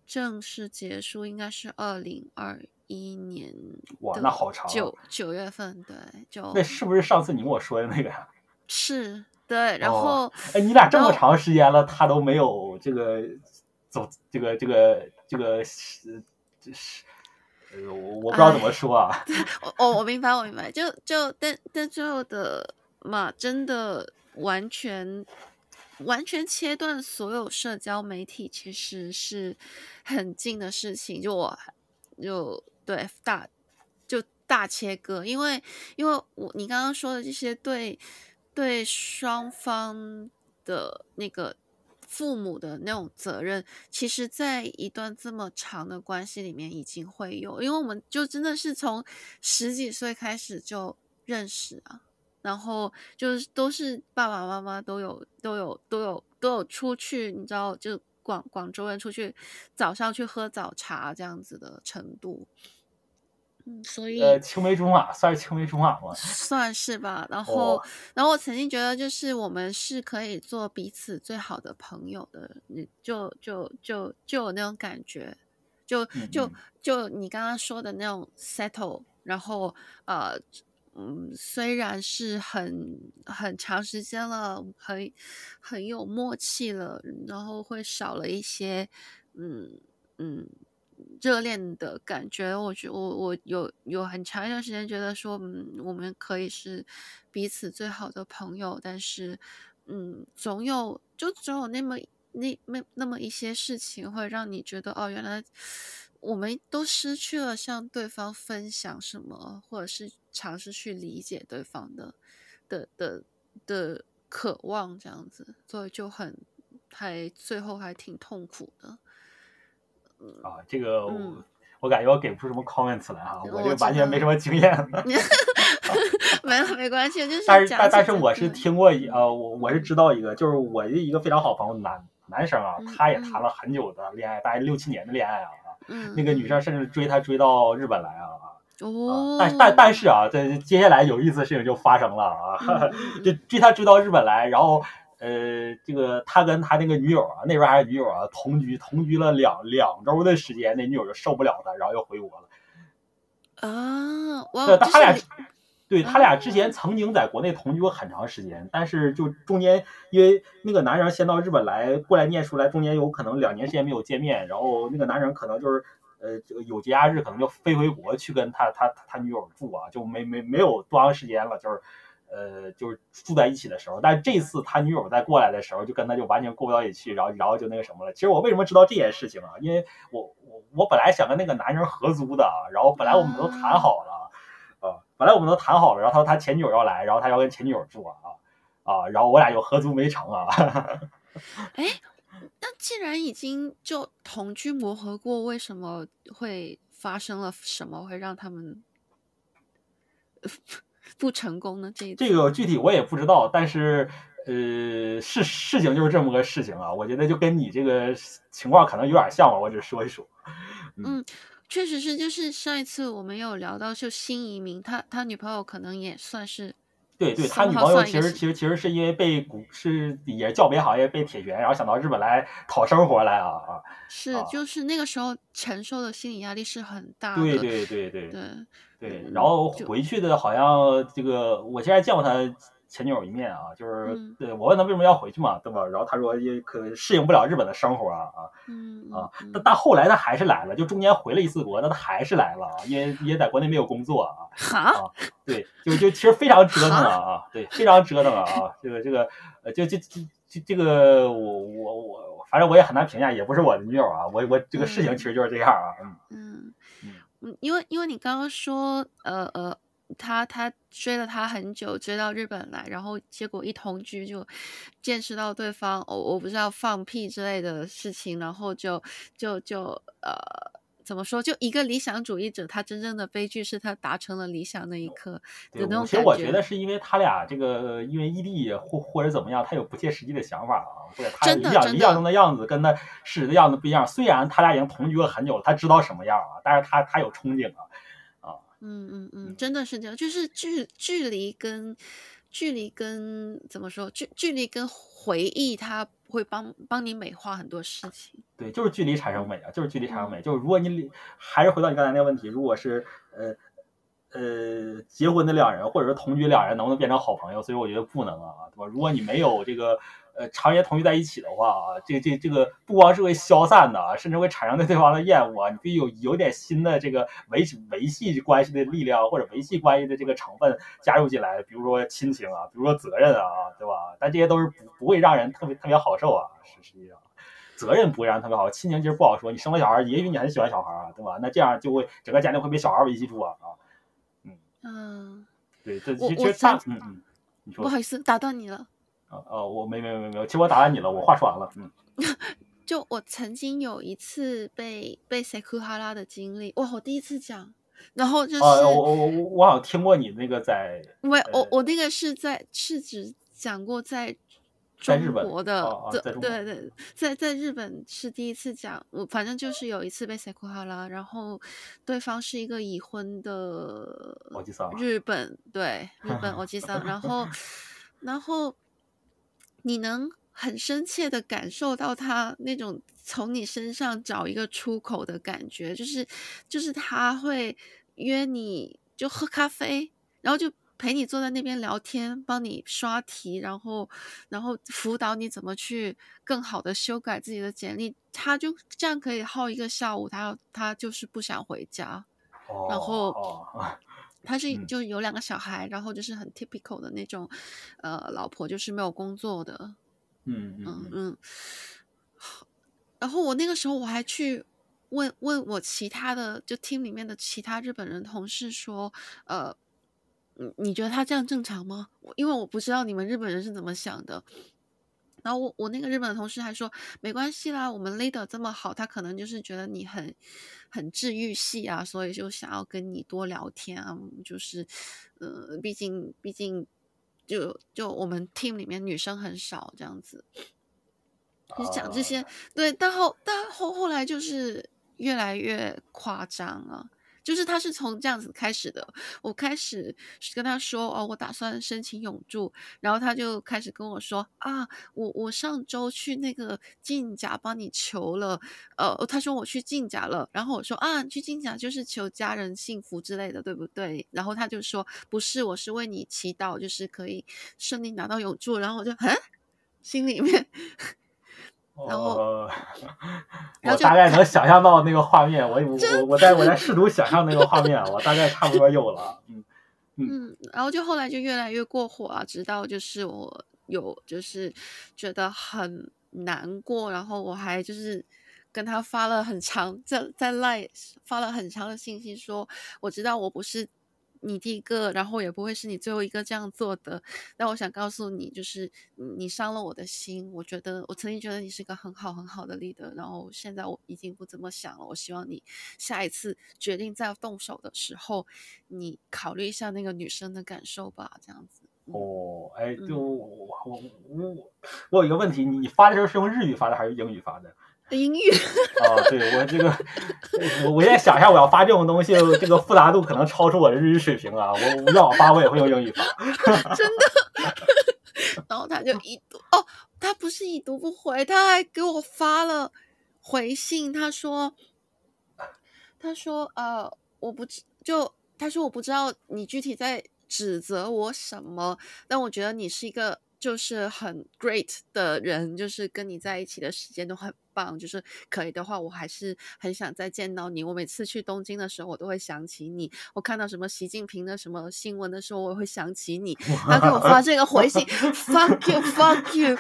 正式结束，应该是二零二一年。哇，那好长啊。九九月份，对，就那是不是上次你跟我说的那个呀？*laughs* 是，对，然后哎，你俩这么长时间了，他都没有这个走这个这个这个是这是。我我不知道怎么说啊，我我我明白我明白，就就但但最后的嘛，真的完全完全切断所有社交媒体，其实是很近的事情。就我就对大就大切割，因为因为我你刚刚说的这些对对双方的那个。父母的那种责任，其实，在一段这么长的关系里面已经会有，因为我们就真的是从十几岁开始就认识啊，然后就是都是爸爸妈妈都有都有都有都有出去，你知道，就广广州人出去早上去喝早茶这样子的程度。嗯，所以呃，青梅竹马算是青梅竹马吗？*laughs* 算是吧。然后，哦、然后我曾经觉得，就是我们是可以做彼此最好的朋友的。你就就就就有那种感觉，就就就你刚刚说的那种 settle。然后呃，嗯，虽然是很很长时间了，很很有默契了，然后会少了一些，嗯嗯。热恋的感觉，我觉我我有有很长一段时间觉得说，嗯，我们可以是彼此最好的朋友，但是，嗯，总有就总有那么那那那么一些事情会让你觉得，哦，原来我们都失去了向对方分享什么，或者是尝试去理解对方的的的的渴望，这样子，所以就很还最后还挺痛苦的。啊，这个我，嗯、我感觉我给不出什么 comments 来哈，我这完全没什么经验。*laughs* 没有没关系，就是但是但但是我是听过一呃，我我是知道一个，就是我的一个非常好朋友男男生啊，他也谈了很久的恋爱，大概六七年的恋爱啊，嗯，那个女生甚至追他追到日本来啊，哦，但但但是啊，这接下来有意思的事情就发生了啊，*laughs* 就追他追到日本来，然后。呃，这个他跟他那个女友啊，那边还是女友啊，同居同居了两两周的时间，那女友就受不了他，然后又回国了。啊，对，他俩，对他俩之前曾经在国内同居过很长时间，但是就中间因为那个男人先到日本来过来念书来，中间有可能两年时间没有见面，然后那个男人可能就是呃这个有节假日可能就飞回国去跟他他他女友住啊，就没没没有多长时间了，就是呃就是住在一起的时候，但是这次他女友再过来的时候，就跟他就完全过不到一起去，然后然后就那个什么了。其实我为什么知道这件事情啊？因为我我我本来想跟那个男人合租的，然后本来我们都谈好了。本来我们都谈好了，然后他说他前女友要来，然后他要跟前女友住啊啊，然后我俩就合租没成啊。哎，那既然已经就同居磨合过，为什么会发生了什么会让他们不成功呢？这这个具体我也不知道，但是呃，事事情就是这么个事情啊。我觉得就跟你这个情况可能有点像吧，我只说一说。嗯。嗯确实是，就是上一次我们有聊到，就新移民，他他女朋友可能也算是，对对，他女朋友其实其实其实是因为被股是也是教培行业被铁拳，然后想到日本来讨生活来啊啊，是就是那个时候承受的心理压力是很大的，对对对对对对，然后回去的好像这个我现在见过他。前女友一面啊，就是对我问他为什么要回去嘛，对吧？然后他说也可适应不了日本的生活啊啊，嗯啊，但但后来他还是来了，就中间回了一次国，那他还是来了啊，因为也在国内没有工作啊 *laughs* 啊，对，就就其实非常折腾啊啊，对，非常折腾啊啊，这个这个呃，就就就就这个我我我，反正我也很难评价，也不是我的女友啊，我我这个事情其实就是这样啊，嗯嗯。嗯，因为因为你刚刚说呃呃。他他追了他很久，追到日本来，然后结果一同居就见识到对方，我、哦、我不知道放屁之类的事情，然后就就就呃怎么说？就一个理想主义者，他真正的悲剧是他达成了理想那一刻的那种感觉。其实我觉得是因为他俩这个因为异地或或者怎么样，他有不切实际的想法啊，或者他理想理想中的样子跟他事实的样子不一样。虽然他俩已经同居了很久了，他知道什么样啊，但是他他有憧憬啊。嗯嗯嗯，真的是这样，就是距距离跟距离跟怎么说，距距离跟回忆，它会帮帮你美化很多事情。对，就是距离产生美啊，就是距离产生美。嗯、就是如果你还是回到你刚才那个问题，如果是呃呃结婚的两人，或者是同居两人，能不能变成好朋友？所以我觉得不能啊，对吧？如果你没有这个。呃，常年同居在一起的话啊，这这这个不光是会消散的啊，甚至会产生对对方的厌恶啊。你必须有有点新的这个维系维系关系的力量，或者维系关系的这个成分加入进来，比如说亲情啊，比如说责任啊，对吧？但这些都是不不会让人特别特别好受啊。实际上，责任不会让人特别好，亲情其实不好说。你生了小孩，也许你很喜欢小孩啊，对吧？那这样就会整个家庭会被小孩维系住啊啊。嗯嗯，对，这其实大嗯嗯，你说，不好意思打断你了。哦，我没没没没有，其实我打断你了，我话说完了。嗯，*laughs* 就我曾经有一次被被塞库哈拉的经历，哇，我第一次讲，然后就是、哦、我我我好像听过你那个在，因为我我那个是在是指讲过在中国的，对、哦、对对，在在日本是第一次讲，我反正就是有一次被塞库哈拉，然后对方是一个已婚的日本对日本欧吉桑，然后 *laughs* 然后。你能很深切的感受到他那种从你身上找一个出口的感觉，就是就是他会约你就喝咖啡，然后就陪你坐在那边聊天，帮你刷题，然后然后辅导你怎么去更好的修改自己的简历，他就这样可以耗一个下午，他他就是不想回家，然后。他是就有两个小孩，嗯、然后就是很 typical 的那种，呃，老婆就是没有工作的，嗯嗯嗯嗯。*sighs* 然后我那个时候我还去问问我其他的就 team 里面的其他日本人同事说，呃，你你觉得他这样正常吗？因为我不知道你们日本人是怎么想的。然后我我那个日本的同事还说没关系啦，我们 leader 这么好，他可能就是觉得你很很治愈系啊，所以就想要跟你多聊天啊，就是呃，毕竟毕竟就就我们 team 里面女生很少这样子，就讲这些、uh... 对，但后但后后来就是越来越夸张啊，就是他是从这样子开始的。我开始跟他说哦，我打算申请永住，然后他就开始跟我说啊，我我上周去那个靖甲帮你求了，呃，他说我去靖甲了，然后我说啊，去靖甲就是求家人幸福之类的，对不对？然后他就说不是，我是为你祈祷，就是可以顺利拿到永住。然后我就嗯，心里面。然后，呃、我大概能想象到那个画面，我我我在我在试图想象那个画面，我大概差不多有了，嗯嗯，嗯，然后就后来就越来越过火啊，直到就是我有就是觉得很难过，然后我还就是跟他发了很长在在 Line 发了很长的信息说，我知道我不是。你第一个，然后也不会是你最后一个这样做的。但我想告诉你，就是你伤了我的心。我觉得我曾经觉得你是个很好很好的 leader，然后现在我已经不怎么想了。我希望你下一次决定再动手的时候，你考虑一下那个女生的感受吧。这样子。哦，哎，就我我我我有一个问题，你发的时候是用日语发的还是英语发的？英语 *laughs* 啊，对我这个，我我现在想一下，我要发这种东西，这个复杂度可能超出我的日语水平啊！我我要我发，我也会用英语发。*laughs* 真的。*laughs* 然后他就已读哦，他不是已读不回，他还给我发了回信，他说，他说呃，我不知就他说我不知道你具体在指责我什么，但我觉得你是一个。就是很 great 的人，就是跟你在一起的时间都很棒。就是可以的话，我还是很想再见到你。我每次去东京的时候，我都会想起你。我看到什么习近平的什么新闻的时候，我会想起你。他给我发这个回信，*laughs* fuck you，fuck you。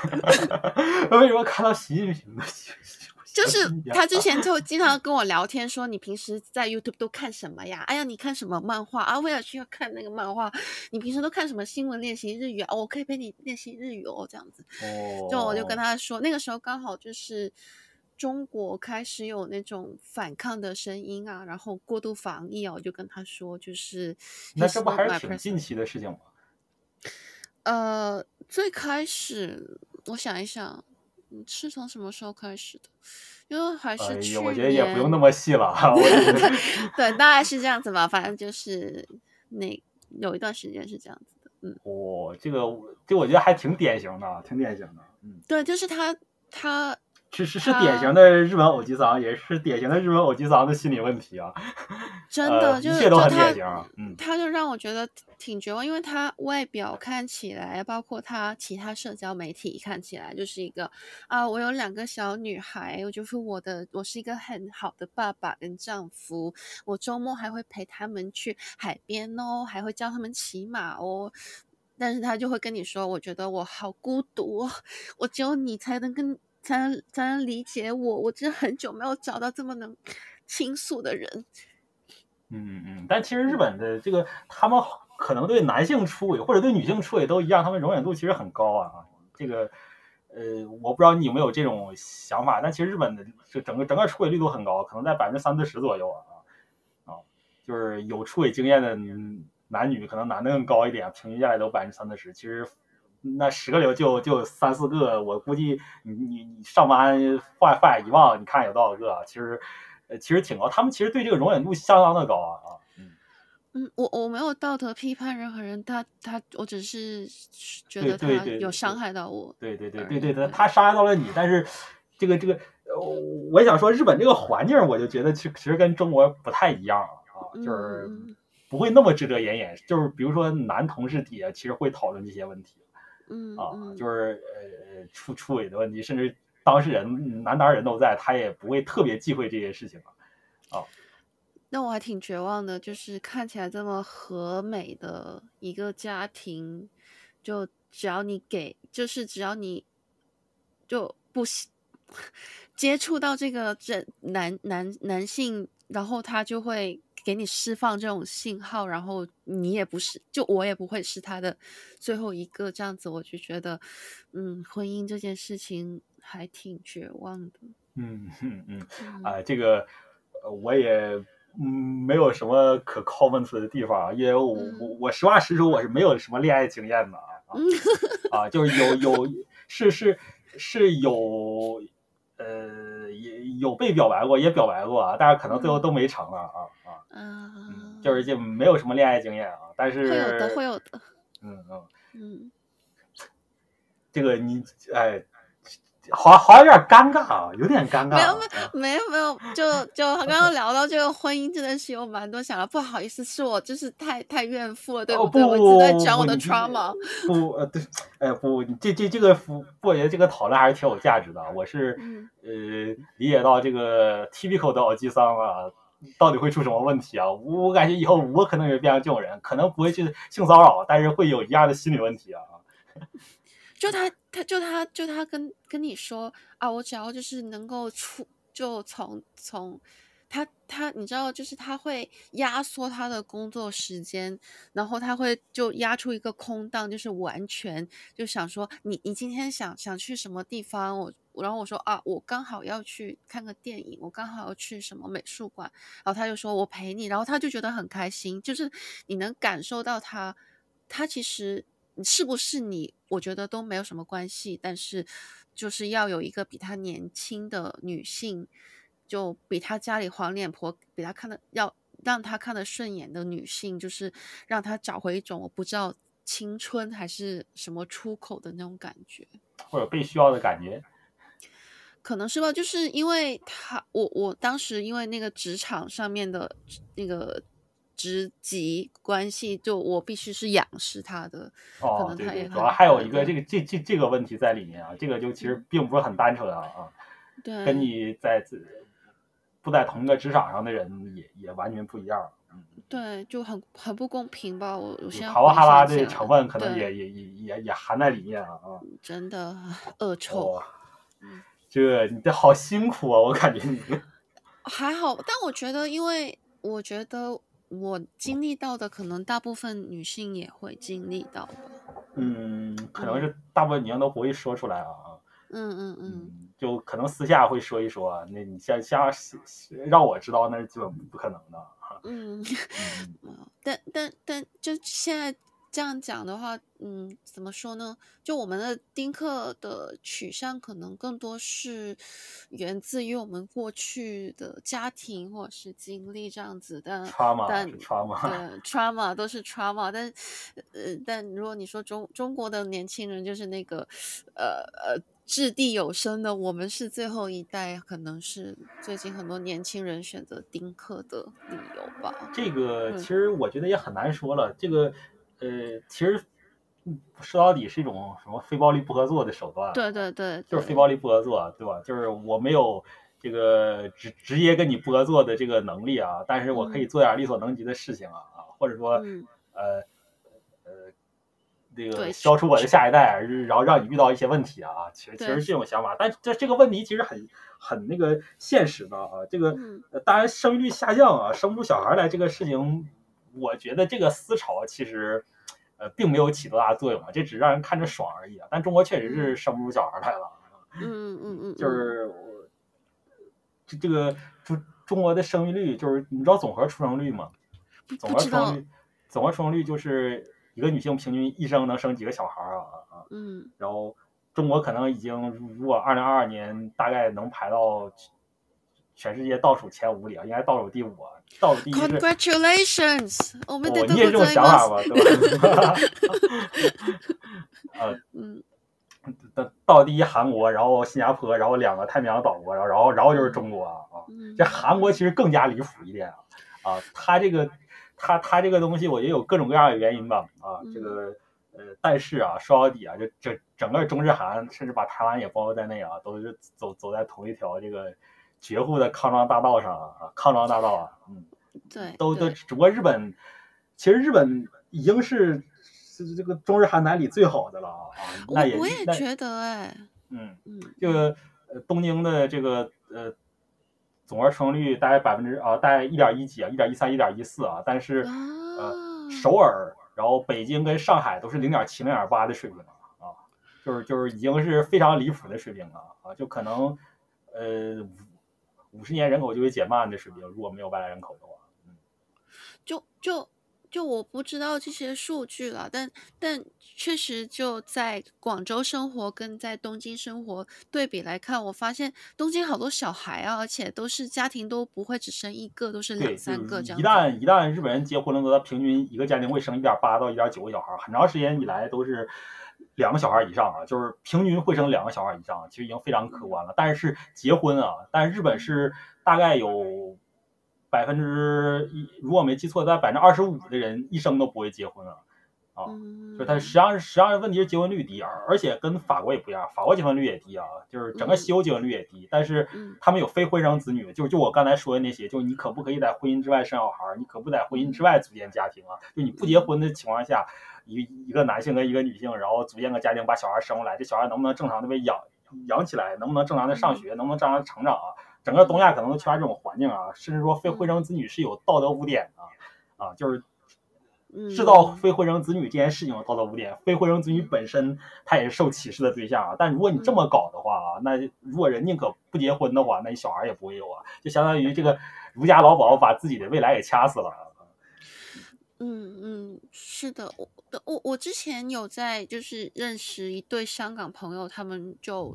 为什么看到习近平的信息？就是他之前就经常跟我聊天，说你平时在 YouTube 都看什么呀？哎呀，你看什么漫画啊？为了去要看那个漫画。你平时都看什么新闻练习日语啊？哦，我可以陪你练习日语哦，这样子。哦。就我就跟他说，那个时候刚好就是中国开始有那种反抗的声音啊，然后过度防疫啊，我就跟他说，就是那这不还是挺近期的事情吗？呃，最开始我想一想。是从什么时候开始的？因为还是去年，哎、我觉得也不用那么细了。*laughs* 对，大概是这样子吧。反正就是那有一段时间是这样子的。嗯，哦，这个这我觉得还挺典型的，挺典型的。嗯，对，就是他他。是是是典型的日本偶吉桑，也是典型的日本偶吉桑的心理问题啊！真的，一切都很典型。嗯，他就让我觉得挺绝望，因为他外表看起来，包括他其他社交媒体看起来，就是一个啊，我有两个小女孩，我就是我的，我是一个很好的爸爸跟丈夫，我周末还会陪他们去海边哦，还会教他们骑马哦。但是他就会跟你说，我觉得我好孤独，我只有你才能跟。才能才能理解我，我真的很久没有找到这么能倾诉的人。嗯嗯，但其实日本的这个，他们可能对男性出轨或者对女性出轨都一样，他们容忍度其实很高啊。这个呃，我不知道你有没有这种想法，但其实日本的这整个整个出轨率都很高，可能在百分之三四十左右啊啊，就是有出轨经验的男女，可能男的更高一点，平均下来都百分之三四十，其实。那十个流就就三四个，我估计你你你上班放放眼一望，你看有多少个？其实，呃，其实挺高。他们其实对这个容忍度相当的高啊啊。嗯嗯，我我没有道德批判任何人，他他，我只是觉得他有伤害到我。对对对对对对，他伤害到了你，但是这个这个，我想说日本这个环境，我就觉得其其实跟中国不太一样啊，就是不会那么遮遮掩掩。就是比如说男同事底下其实会讨论这些问题。嗯啊，就是呃出出轨的问题，甚至当事人男当事人都在，他也不会特别忌讳这些事情啊。那我还挺绝望的，就是看起来这么和美的一个家庭，就只要你给，就是只要你就不 *laughs* 接触到这个这男男男性，然后他就会。给你释放这种信号，然后你也不是，就我也不会是他的最后一个，这样子我就觉得，嗯，婚姻这件事情还挺绝望的。嗯嗯嗯，啊，这个我也嗯没有什么可 comment 的地方，因为我我实话实说，我是没有什么恋爱经验的啊啊，就是有有是是是有呃，也有被表白过，也表白过啊，但是可能最后都没成了啊啊，嗯，就是就没有什么恋爱经验啊，但是会有的，会有的，嗯嗯嗯，这个你哎。好，好像有点尴尬啊，有点尴尬。没有，没有，没有，就就刚刚聊到这个婚姻，真的是有蛮多想的。不好意思，是我就是太太怨妇了，对不对？哦、不，我一直在讲我的 trauma。不，呃，对，哎，不，这这这个不，我觉得这个讨论还是挺有价值的。我是、嗯、呃理解到这个 typical 的欧吉桑啊，到底会出什么问题啊？我感觉以后我可能也会变成这种人，可能不会去性骚扰，但是会有一样的心理问题啊。就他，他就他，就他跟跟你说啊，我只要就是能够出，就从从他他，你知道，就是他会压缩他的工作时间，然后他会就压出一个空档，就是完全就想说你你今天想想去什么地方，我然后我说啊，我刚好要去看个电影，我刚好要去什么美术馆，然后他就说我陪你，然后他就觉得很开心，就是你能感受到他，他其实。是不是你？我觉得都没有什么关系，但是就是要有一个比他年轻的女性，就比他家里黄脸婆，比他看的要让他看得顺眼的女性，就是让他找回一种我不知道青春还是什么出口的那种感觉，或者被需要的感觉，可能是吧。就是因为他，我我当时因为那个职场上面的那个。职级关系，就我必须是仰视他的。哦，可能他也对对，主要还有一个这个这这这个问题在里面啊，这个就其实并不是很单纯啊啊。对。跟你在不在同一个职场上的人也也完全不一样。嗯。对，就很很不公平吧？我我现在。哈哇哈拉的成分可能也也也也也含在里面啊啊。真的恶臭。哦。这你这好辛苦啊，我感觉你。还好，但我觉得，因为我觉得。我经历到的，可能大部分女性也会经历到的。嗯，可能是大部分女性都不会说出来啊。嗯嗯嗯，就可能私下会说一说。那你像像让我知道，那是基本不可能的。嗯，*laughs* 嗯但但但就现在。这样讲的话，嗯，怎么说呢？就我们的丁克的取向，可能更多是源自于我们过去的家庭或者是经历这样子但。但对，trauma 都是 trauma。但呃，但如果你说中中国的年轻人，就是那个呃呃掷地有声的，我们是最后一代，可能是最近很多年轻人选择丁克的理由吧。这个其实我觉得也很难说了，这个。呃，其实说到底是一种什么非暴力不合作的手段。对对对，就是非暴力不合作，对吧？就是我没有这个直直接跟你不合作的这个能力啊，但是我可以做点力所能及的事情啊，啊、嗯，或者说呃呃，这个消除我的下一代，然后让你遇到一些问题啊，其实其实这种想法，但这这个问题其实很很那个现实的啊，这个当然生育率下降啊，生不出小孩来这个事情。我觉得这个思潮其实，呃，并没有起多大作用啊，这只是让人看着爽而已啊。但中国确实是生不出小孩来了，嗯嗯嗯，就是这这个中中国的生育率，就是你知道总和出生率吗？总和出生率，总和出生率就是一个女性平均一生能生几个小孩啊啊，嗯，然后中国可能已经，如果二零二二年大概能排到。全世界倒数前五里啊，应该倒数第五啊，倒数第一是。Congratulations！我们得你也这种想法吗？对吧？*laughs* 呃，*laughs* 嗯，倒倒第一韩国，然后新加坡，然后两个太平洋岛国，然后然后然后就是中国啊啊！这韩国其实更加离谱一点啊啊！它这个它它这个东西，我觉得有各种各样的原因吧啊，这个呃，但是啊，说到底啊，就整整个中日韩，甚至把台湾也包括在内啊，都是走走在同一条这个。绝户的康庄大道上啊，康庄大道啊，嗯，对，都都，只不过日本，其实日本已经是是这个中日韩男里最好的了啊，那也我也觉得哎，嗯嗯，就呃东京的这个呃总额出生率大概百分之啊，大概一点一几啊，一点一三，一点一四啊，但是呃。首尔，然后北京跟上海都是零点七、零点八的水平啊，就是就是已经是非常离谱的水平了啊，就可能呃。五十年人口就会减慢的水平，如果没有外来人口的话，嗯，就就就我不知道这些数据了，但但确实就在广州生活跟在东京生活对比来看，我发现东京好多小孩啊，而且都是家庭都不会只生一个，都是两三个这样。一旦一旦日本人结婚了，他平均一个家庭会生一点八到一点九个小孩，很长时间以来都是两个小孩以上啊，就是平均会生两个小孩以上，其实已经非常可观了。但是结婚啊，但是日本是大概有。百分之一，如果没记错，在百分之二十五的人一生都不会结婚了，啊，就是他实际上实际上问题是结婚率低，而而且跟法国也不一样，法国结婚率也低啊，就是整个西欧结婚率也低，但是他们有非婚生子女，就就我刚才说的那些，就你可不可以在婚姻之外生小孩，你可不在婚姻之外组建家庭啊？就你不结婚的情况下，一一个男性跟一个女性，然后组建个家庭，把小孩生出来，这小孩能不能正常的被养养起来？能不能正常的上学？能不能正常的成长啊？整个东亚可能都缺乏这种环境啊，甚至说非婚生子女是有道德污点的，啊，就是制造非婚生子女这件事情有道德污点，非婚生子女本身他也是受歧视的对象啊。但如果你这么搞的话啊，那如果人宁可不结婚的话，那你小孩也不会有啊，就相当于这个儒家老鸨把自己的未来给掐死了。嗯嗯，是的，我我我之前有在就是认识一对香港朋友，他们就。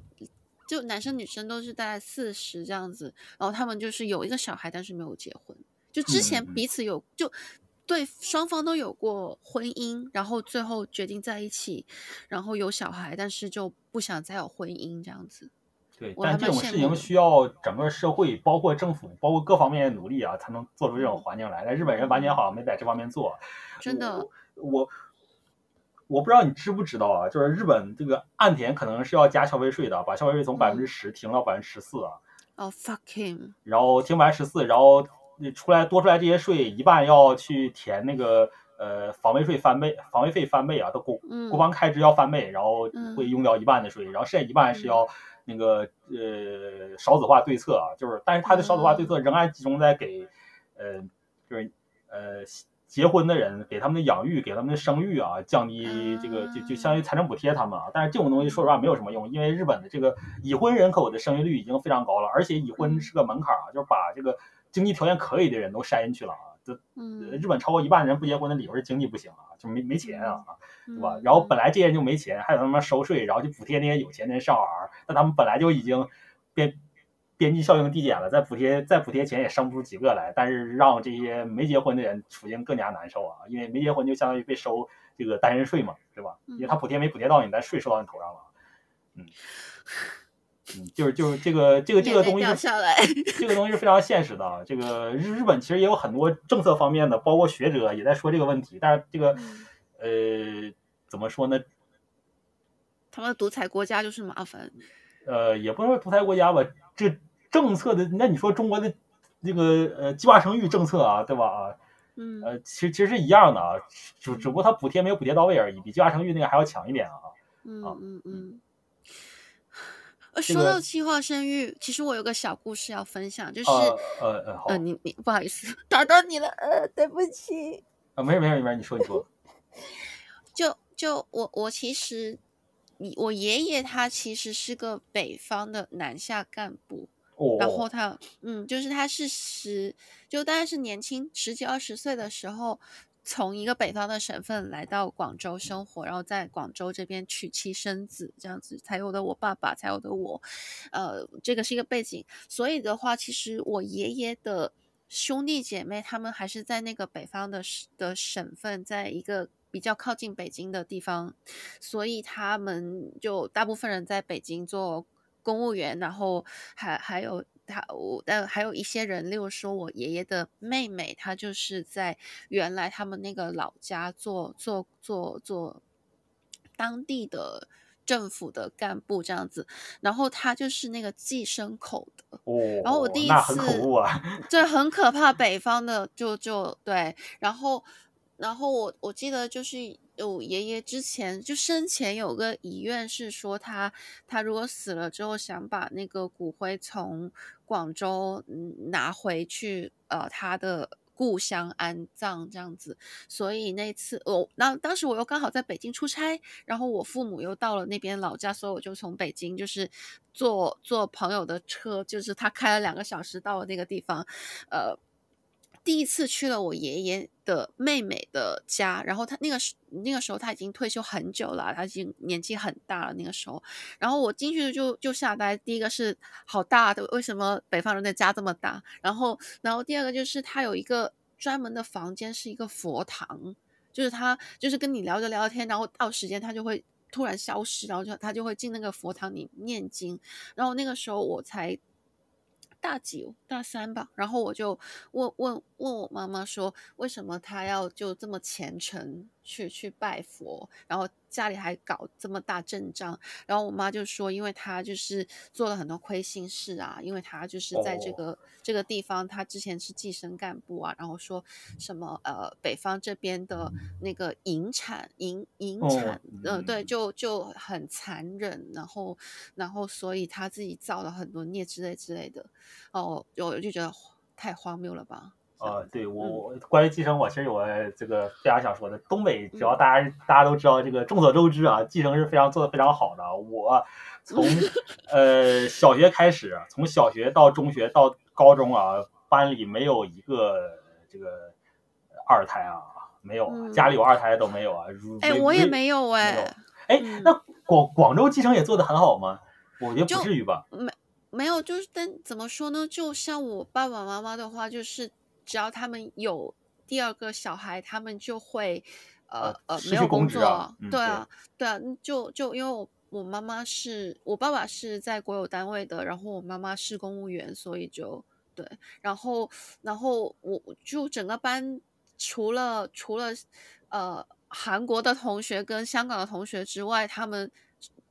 就男生女生都是大概四十这样子，然后他们就是有一个小孩，但是没有结婚。就之前彼此有，就对双方都有过婚姻，然后最后决定在一起，然后有小孩，但是就不想再有婚姻这样子。对，但这种事情需要整个社会，包括政府，包括各方面的努力啊，才能做出这种环境来。但日本人完全好像没在这方面做。真的，我。我不知道你知不知道啊，就是日本这个岸田可能是要加消费税的，把消费税从百分之十提到百分之十四啊。哦、oh, fuck him！然后提百分之十四，然后出来多出来这些税一半要去填那个呃防卫税翻倍，防卫费翻倍啊，都国国防开支要翻倍，然后会用掉一半的税，然后剩下一半是要那个呃少子化对策啊，就是但是他的少子化对策仍然集中在给呃就是呃。结婚的人给他们的养育，给他们的生育啊，降低这个就就相当于财政补贴他们啊。但是这种东西说实话没有什么用，因为日本的这个已婚人口的生育率已经非常高了，而且已婚是个门槛啊，就是把这个经济条件可以的人都筛进去了啊。这日本超过一半的人不结婚的理由是经济不行啊，就没没钱啊，对吧？然后本来这些人就没钱，还有他妈收税，然后就补贴那些有钱的人生小孩，那他们本来就已经变。边际效应递减了，再补贴再补贴钱也生不出几个来，但是让这些没结婚的人处境更加难受啊，因为没结婚就相当于被收这个单身税嘛，对吧？因为他补贴没补贴到你，但税收到你头上了，嗯嗯，就是就是这个这个这个东西，这个东西是非常现实的。这个日日本其实也有很多政策方面的，包括学者也在说这个问题，但是这个呃怎么说呢？他们独裁国家就是麻烦。呃，也不能说独裁国家吧，这。政策的，那你说中国的这个呃计划生育政策啊，对吧？啊，嗯，呃，其实其实是一样的啊，只只不过它补贴没有补贴到位而已，比计划生育那个还要强一点啊。嗯嗯嗯。呃，说到计划生育，其实我有个小故事要分享，就是呃呃呃，好，呃，你你不好意思打到你了，呃，对不起。啊，没事没事没事，你说你说。就就我我其实，你我爷爷他其实是个北方的南下干部。然后他，嗯，就是他是十，就大概是年轻十几二十岁的时候，从一个北方的省份来到广州生活，然后在广州这边娶妻生子，这样子才有的我爸爸，才有的我，呃，这个是一个背景。所以的话，其实我爷爷的兄弟姐妹他们还是在那个北方的的省份，在一个比较靠近北京的地方，所以他们就大部分人在北京做。公务员，然后还还有他，我但还有一些人，例如说我爷爷的妹妹，她就是在原来他们那个老家做做做做当地的政府的干部这样子，然后他就是那个寄生口的，哦，然后我第一次，那很啊，*laughs* 这很可怕，北方的就就对，然后然后我我记得就是。我爷爷之前就生前有个遗愿是说他他如果死了之后想把那个骨灰从广州拿回去呃他的故乡安葬这样子，所以那次我那当时我又刚好在北京出差，然后我父母又到了那边老家，所以我就从北京就是坐坐朋友的车，就是他开了两个小时到了那个地方，呃。第一次去了我爷爷的妹妹的家，然后他那个时那个时候他已经退休很久了，他已经年纪很大了那个时候，然后我进去就就吓呆，第一个是好大的，为什么北方人的家这么大？然后然后第二个就是他有一个专门的房间是一个佛堂，就是他就是跟你聊着聊天，然后到时间他就会突然消失，然后就他就会进那个佛堂里念经，然后那个时候我才。大几大三吧，然后我就问问问我妈妈说，为什么她要就这么虔诚去去拜佛，然后家里还搞这么大阵仗，然后我妈就说，因为她就是做了很多亏心事啊，因为她就是在这个、oh. 这个地方，她之前是计生干部啊，然后说什么呃北方这边的那个引产引引产，嗯、oh. 呃、对，就就很残忍，然后然后所以她自己造了很多孽之类之类的，哦，我就觉得太荒谬了吧。呃，对我我关于继承，我其实有个这个非常想说的。东北只要大家大家都知道，这个众所周知啊，继承是非常做的非常好的。我 *laughs* 从呃小学开始，从小学到中学到高中啊，班里没有一个这个二胎啊，没有，家里有二胎都没有啊。哎，我也没有哎。哎，那广广州继承也做的很好吗？我觉得不至于吧。没没有，就是但怎么说呢？就像我爸爸妈妈的话，就是。只要他们有第二个小孩，他们就会呃呃没有工作，啊嗯、对啊对，对啊，就就因为我我妈妈是我爸爸是在国有单位的，然后我妈妈是公务员，所以就对，然后然后我就整个班除了除了呃韩国的同学跟香港的同学之外，他们。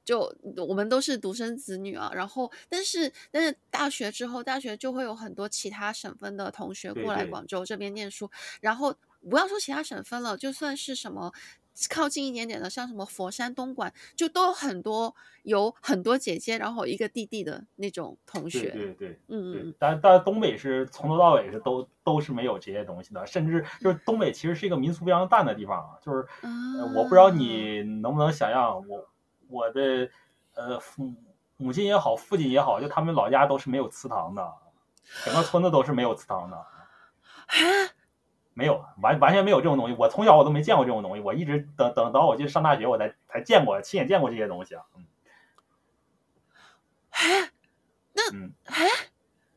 就我们都是独生子女啊，然后但是但是大学之后，大学就会有很多其他省份的同学过来广州这边念书，对对，然后不要说其他省份了，就算是什么靠近一点点的，像什么佛山、东莞，就都有很多有很多姐姐，然后一个弟弟的那种同学。对对对，嗯嗯。但但东北是从头到尾是都都是没有这些东西的，甚至就是东北其实是一个民俗非常淡的地方啊，就是、嗯呃、我不知道你能不能想象我。我的呃父母亲也好，父亲也好，就他们老家都是没有祠堂的，整个村子都是没有祠堂的，没有完完全没有这种东西。我从小我都没见过这种东西，我一直等等到我去上大学，我才才见过亲眼见过这些东西啊。嗯，那嗯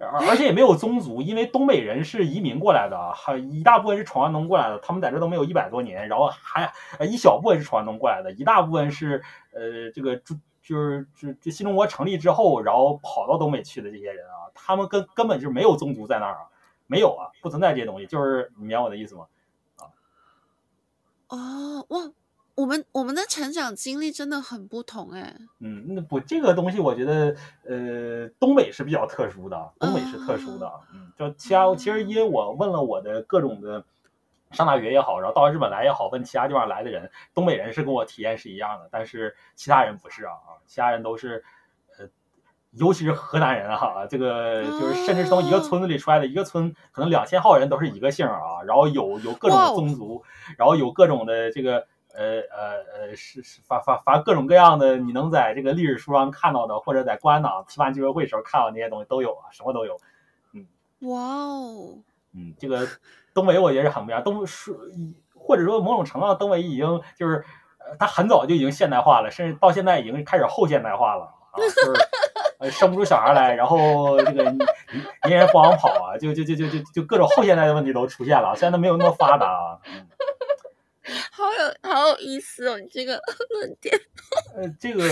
而且也没有宗族，因为东北人是移民过来的，还一大部分是闯关东过来的，他们在这都没有一百多年，然后还一小部分是闯关东过来的，一大部分是呃这个就就是就就新中国成立之后，然后跑到东北去的这些人啊，他们根根本就没有宗族在那儿啊，没有啊，不存在这些东西，就是你明白我的意思吗？啊，哦，哇。我们我们的成长经历真的很不同哎。嗯，那不这个东西，我觉得呃，东北是比较特殊的，东北是特殊的。嗯，嗯，就其他其实因为我问了我的各种的上大学也好，然后到日本来也好，问其他地方来的人，东北人是跟我体验是一样的，但是其他人不是啊啊，其他人都是呃，尤其是河南人哈，这个就是甚至从一个村子里出来的，一个村可能两千号人都是一个姓啊，然后有有各种宗族，然后有各种的这个。呃呃呃，是是发发发各种各样的，你能在这个历史书上看到的，或者在共产党批判聚会时候看到那些东西都有啊，什么都有。嗯，哇哦，嗯，这个东北我觉得是很不一样，东是或者说某种程度上，东北已经就是呃，他很早就已经现代化了，甚至到现在已经开始后现代化了啊，就是 *laughs* 呃生不出小孩来，然后这个年人不往跑啊，就就就就就就各种后现代的问题都出现了，现在都没有那么发达啊。嗯好有好有意思哦，你这个 *laughs* 论点。呃，这个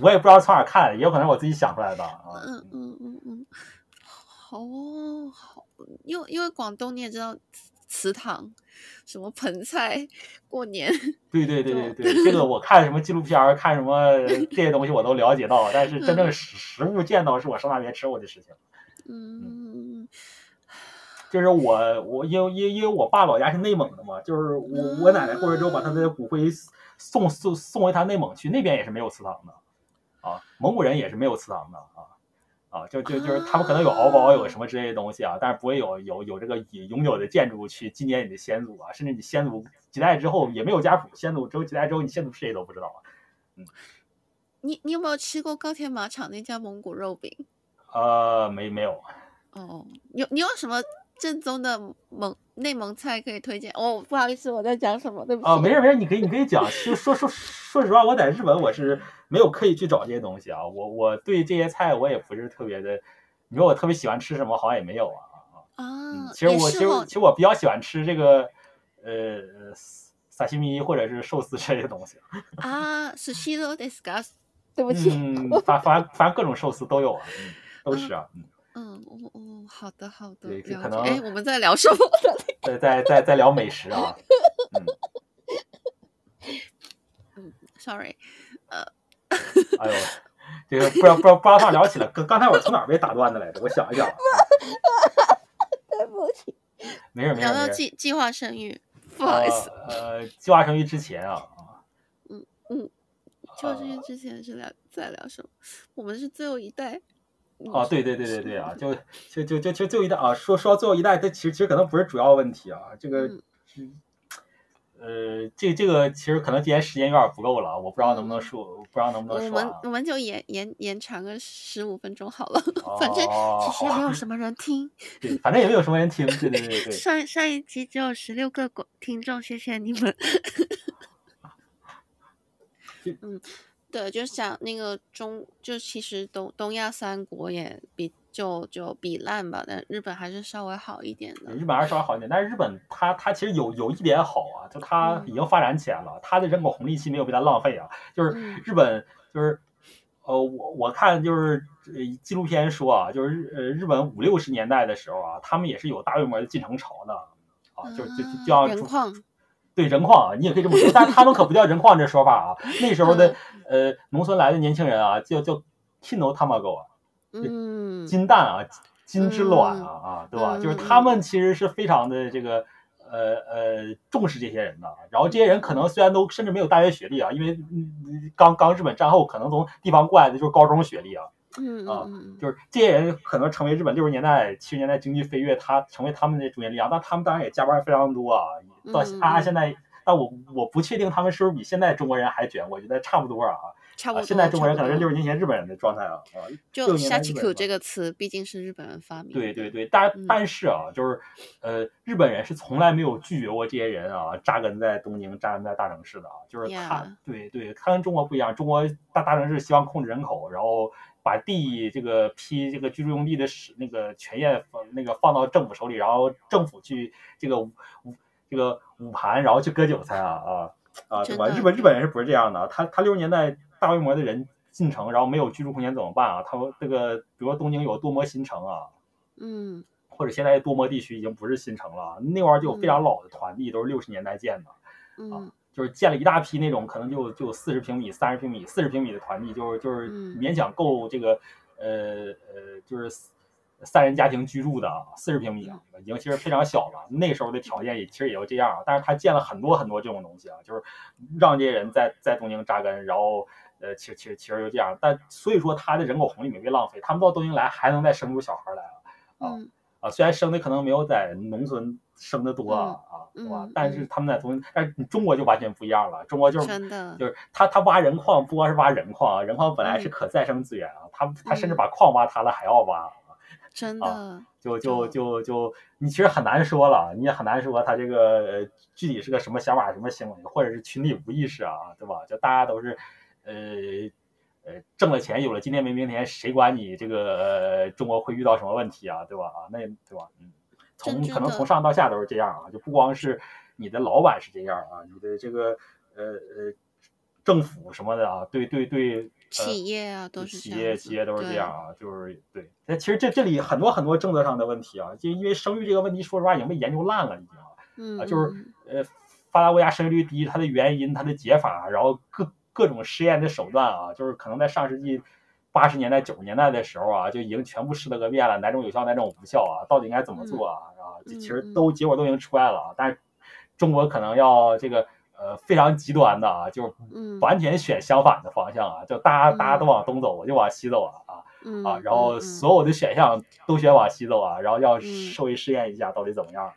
我也不知道从哪看，也有可能是我自己想出来的啊。嗯嗯嗯嗯，好哦，好，因为因为广东你也知道祠堂，什么盆菜，过年。对对对对对，这个我看什么纪录片，看什么 *laughs* 这些东西我都了解到，但是真正实实物见到是我上大学吃过的事情。嗯。嗯就是我我因为因因为我爸老家是内蒙的嘛，就是我我奶奶过世之后把他的骨灰送送送回他内蒙去，那边也是没有祠堂的，啊，蒙古人也是没有祠堂的啊啊，就就就是他们可能有敖包有什么之类的东西啊，但是不会有有有这个以永久的建筑去纪念你的先祖啊，甚至你先祖几代之后也没有家谱，先祖只有几代之后你先祖是谁都不知道啊。嗯，你你有没有吃过高铁马场那家蒙古肉饼？呃，没没有。哦，你你有什么？正宗的蒙内蒙菜可以推荐。哦，不好意思，我在讲什么？对不起。啊，没事没事，你可以你可以讲。就说说说实话，我在日本我是没有刻意去找这些东西啊。我我对这些菜我也不是特别的，你说我特别喜欢吃什么，好像也没有啊啊。嗯，其实我其实其实我比较喜欢吃这个呃萨西米或者是寿司这些东西。啊，寿司都 discuss。对不起。嗯，反反反正各种寿司都有啊，嗯，都是啊，嗯。哦哦，好的好的，对，可能哎，我们在聊什么？在在在在聊美食啊。嗯，sorry，呃，哎呦，这个不知道不知道不知道咋聊起来，刚刚才我从哪儿被打断的来着？我想一想。对不起。没事没事。聊到计计划生育，不好意思。呃，计划生育之前啊。嗯嗯，计划生育之前是聊在聊什么？我们是最后一代。哦，对对对对对啊，就就就就就最后一代啊，说说到最后一代，它其实其实可能不是主要问题啊，这个，嗯、呃，这这个其实可能今天时间有点不够了，我不知道能不能说，嗯、不知道能不能说、啊。我们我们就延延延长个十五分钟好了，哦、反正其实也没有什么人听。对，反正也没有什么人听，对对对对。*laughs* 上上一期只有十六个听众，谢谢你们。*laughs* 嗯。对，就想那个中，就其实东东亚三国也比就就比烂吧，但日本还是稍微好一点的。日本还是稍微好一点，但是日本它它其实有有一点好啊，就它已经发展起来了，它的人口红利期没有被它浪费啊。就是日本就是，呃，我我看就是纪录片说啊，就是日呃日本五六十年代的时候啊，他们也是有大规模的进城潮的啊，就就就叫人矿。对人矿啊，你也可以这么说，但是他们可不叫人矿这说法啊。那时候的呃农村来的年轻人啊，叫叫 kino tamago 啊，嗯，金蛋啊，金之卵啊啊，对吧？就是他们其实是非常的这个呃呃重视这些人的。然后这些人可能虽然都甚至没有大学学历啊，因为刚刚日本战后可能从地方过来的就是高中学历啊，嗯啊，就是这些人可能成为日本六十年代七十年代经济飞跃，他成为他们的中坚力量，但他们当然也加班非常多啊。到他现在，但我我不确定他们是不是比现在中国人还卷，我觉得差不多啊。差不多。现在中国人可能是六十年前日本人的状态啊。啊，就“下期 Q” 这个词毕竟是日本人发明。对对对，但但是啊，就是呃，日本人是从来没有拒绝过这些人啊，扎根在东京、扎根在大城市的啊。就是他，对对，他跟中国不一样，中国大大城市希望控制人口，然后把地这个批这个居住用地的使那个权限放那个放到政府手里，然后政府去这个这个捂盘，然后去割韭菜啊啊啊，对吧？日本日本人是不是这样的？他他六十年代大规模的人进城，然后没有居住空间怎么办啊？他们这个，比如说东京有多摩新城啊，嗯，或者现在多摩地区已经不是新城了，那块儿就有非常老的团地，嗯、都是六十年代建的，嗯、啊，就是建了一大批那种可能就就四十平米、三十平米、四十平米的团地，就是就是勉强够这个、嗯、呃呃就是。三人家庭居住的四十平米啊，已经其实非常小了。那时候的条件也其实也就这样，但是他建了很多很多这种东西啊，就是让这些人在在东京扎根，然后呃，其实其实其实就这样。但所以说他的人口红利没被浪费，他们到东京来还能再生出小孩来了啊啊！虽然生的可能没有在农村生的多啊啊，对吧？但是他们在东京，但是中国就完全不一样了。中国就是就是他他挖人矿不光是挖人矿啊，人矿本来是可再生资源啊，他他甚至把矿挖塌了还要挖。真的，啊、就就就就你其实很难说了，你也很难说他这个呃具体是个什么想法、什么行为，或者是群体无意识啊，对吧？就大家都是呃呃挣了钱，有了今天没明天，谁管你这个呃中国会遇到什么问题啊，对吧？啊，那对吧？嗯，从可能从上到下都是这样啊，就不光是你的老板是这样啊，你的这个呃呃政府什么的啊，对对对。企业啊，都是企业，企业都是这样啊，就是对。那其实这这里很多很多政策上的问题啊，就因为生育这个问题，说实话已经被研究烂了，已经啊，嗯，就是呃，发达国家生育率低，它的原因、它的解法，然后各各种实验的手段啊，就是可能在上世纪八十年代、九十年代的时候啊，就已经全部试了个遍了，哪种有效，哪种无效啊，到底应该怎么做啊？啊，其实都结果都已经出来了，但是中国可能要这个。呃，非常极端的啊，就是完全选相反的方向啊，嗯、就大家大家都往东走，我就往西走啊啊、嗯、啊，然后所有的选项都选往西走啊，然后要稍微试验一下到底怎么样。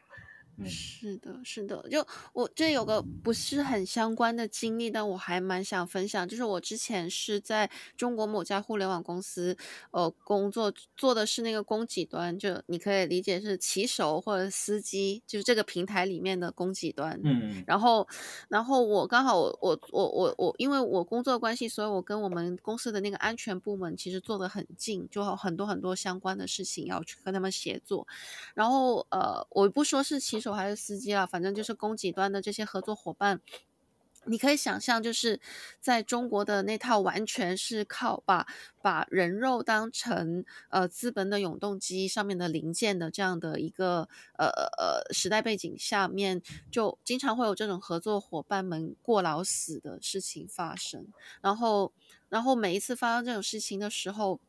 是的，是的，就我这有个不是很相关的经历，但我还蛮想分享。就是我之前是在中国某家互联网公司，呃，工作做的是那个供给端，就你可以理解是骑手或者司机，就是这个平台里面的供给端。嗯，然后，然后我刚好我我我我我，因为我工作关系，所以我跟我们公司的那个安全部门其实做的很近，就很多很多相关的事情要去跟他们协作。然后，呃，我不说是骑手。还是司机啊，反正就是供给端的这些合作伙伴，你可以想象，就是在中国的那套完全是靠把把人肉当成呃资本的永动机上面的零件的这样的一个呃呃时代背景下面，就经常会有这种合作伙伴们过劳死的事情发生。然后，然后每一次发生这种事情的时候，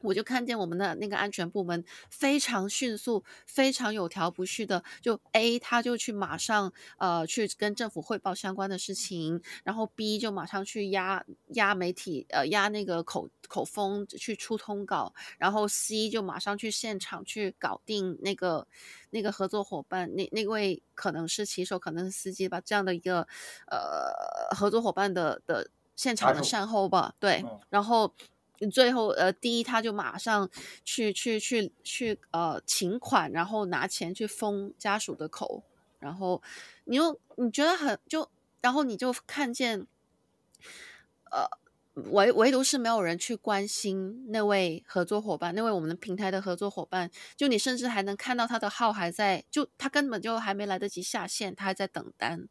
我就看见我们的那个安全部门非常迅速、非常有条不紊的，就 A 他就去马上呃去跟政府汇报相关的事情，然后 B 就马上去压压媒体呃压那个口口风去出通稿，然后 C 就马上去现场去搞定那个那个合作伙伴那那位可能是骑手，可能是司机吧，这样的一个呃合作伙伴的的现场的善后吧，对，然后。最后，呃，第一他就马上去去去去，呃，请款，然后拿钱去封家属的口，然后你又你觉得很就，然后你就看见，呃，唯唯独是没有人去关心那位合作伙伴，那位我们的平台的合作伙伴，就你甚至还能看到他的号还在，就他根本就还没来得及下线，他还在等单。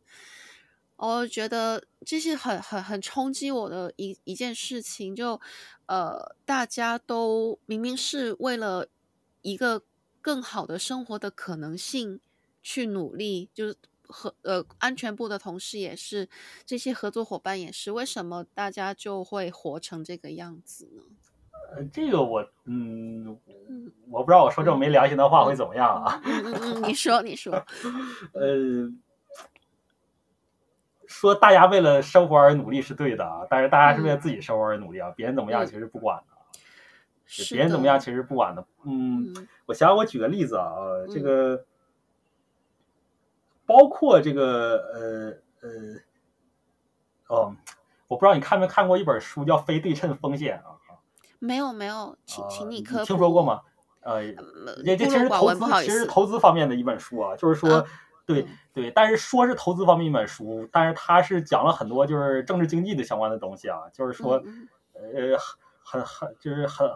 我觉得这是很很很冲击我的一一件事情，就呃，大家都明明是为了一个更好的生活的可能性去努力，就是和呃安全部的同事也是，这些合作伙伴也是，为什么大家就会活成这个样子呢？呃，这个我嗯，我不知道我说这种没良心的话会怎么样啊？嗯嗯嗯，你说你说，*laughs* 呃。说大家为了生活而努力是对的啊，但是大家是为了自己生活而努力啊，嗯、别人怎么样其实不管的，嗯、别人怎么样其实不管的。嗯，嗯我想想，我举个例子啊，嗯、这个包括这个呃呃哦，我不知道你看没看过一本书叫《非对称风险》啊？没有没有，请请你科普。听说过吗？呃，这这其实投资其实投资方面的一本书啊，就是说。啊对对，但是说是投资方面一本书，但是他是讲了很多就是政治经济的相关的东西啊，就是说，呃，很很就是很，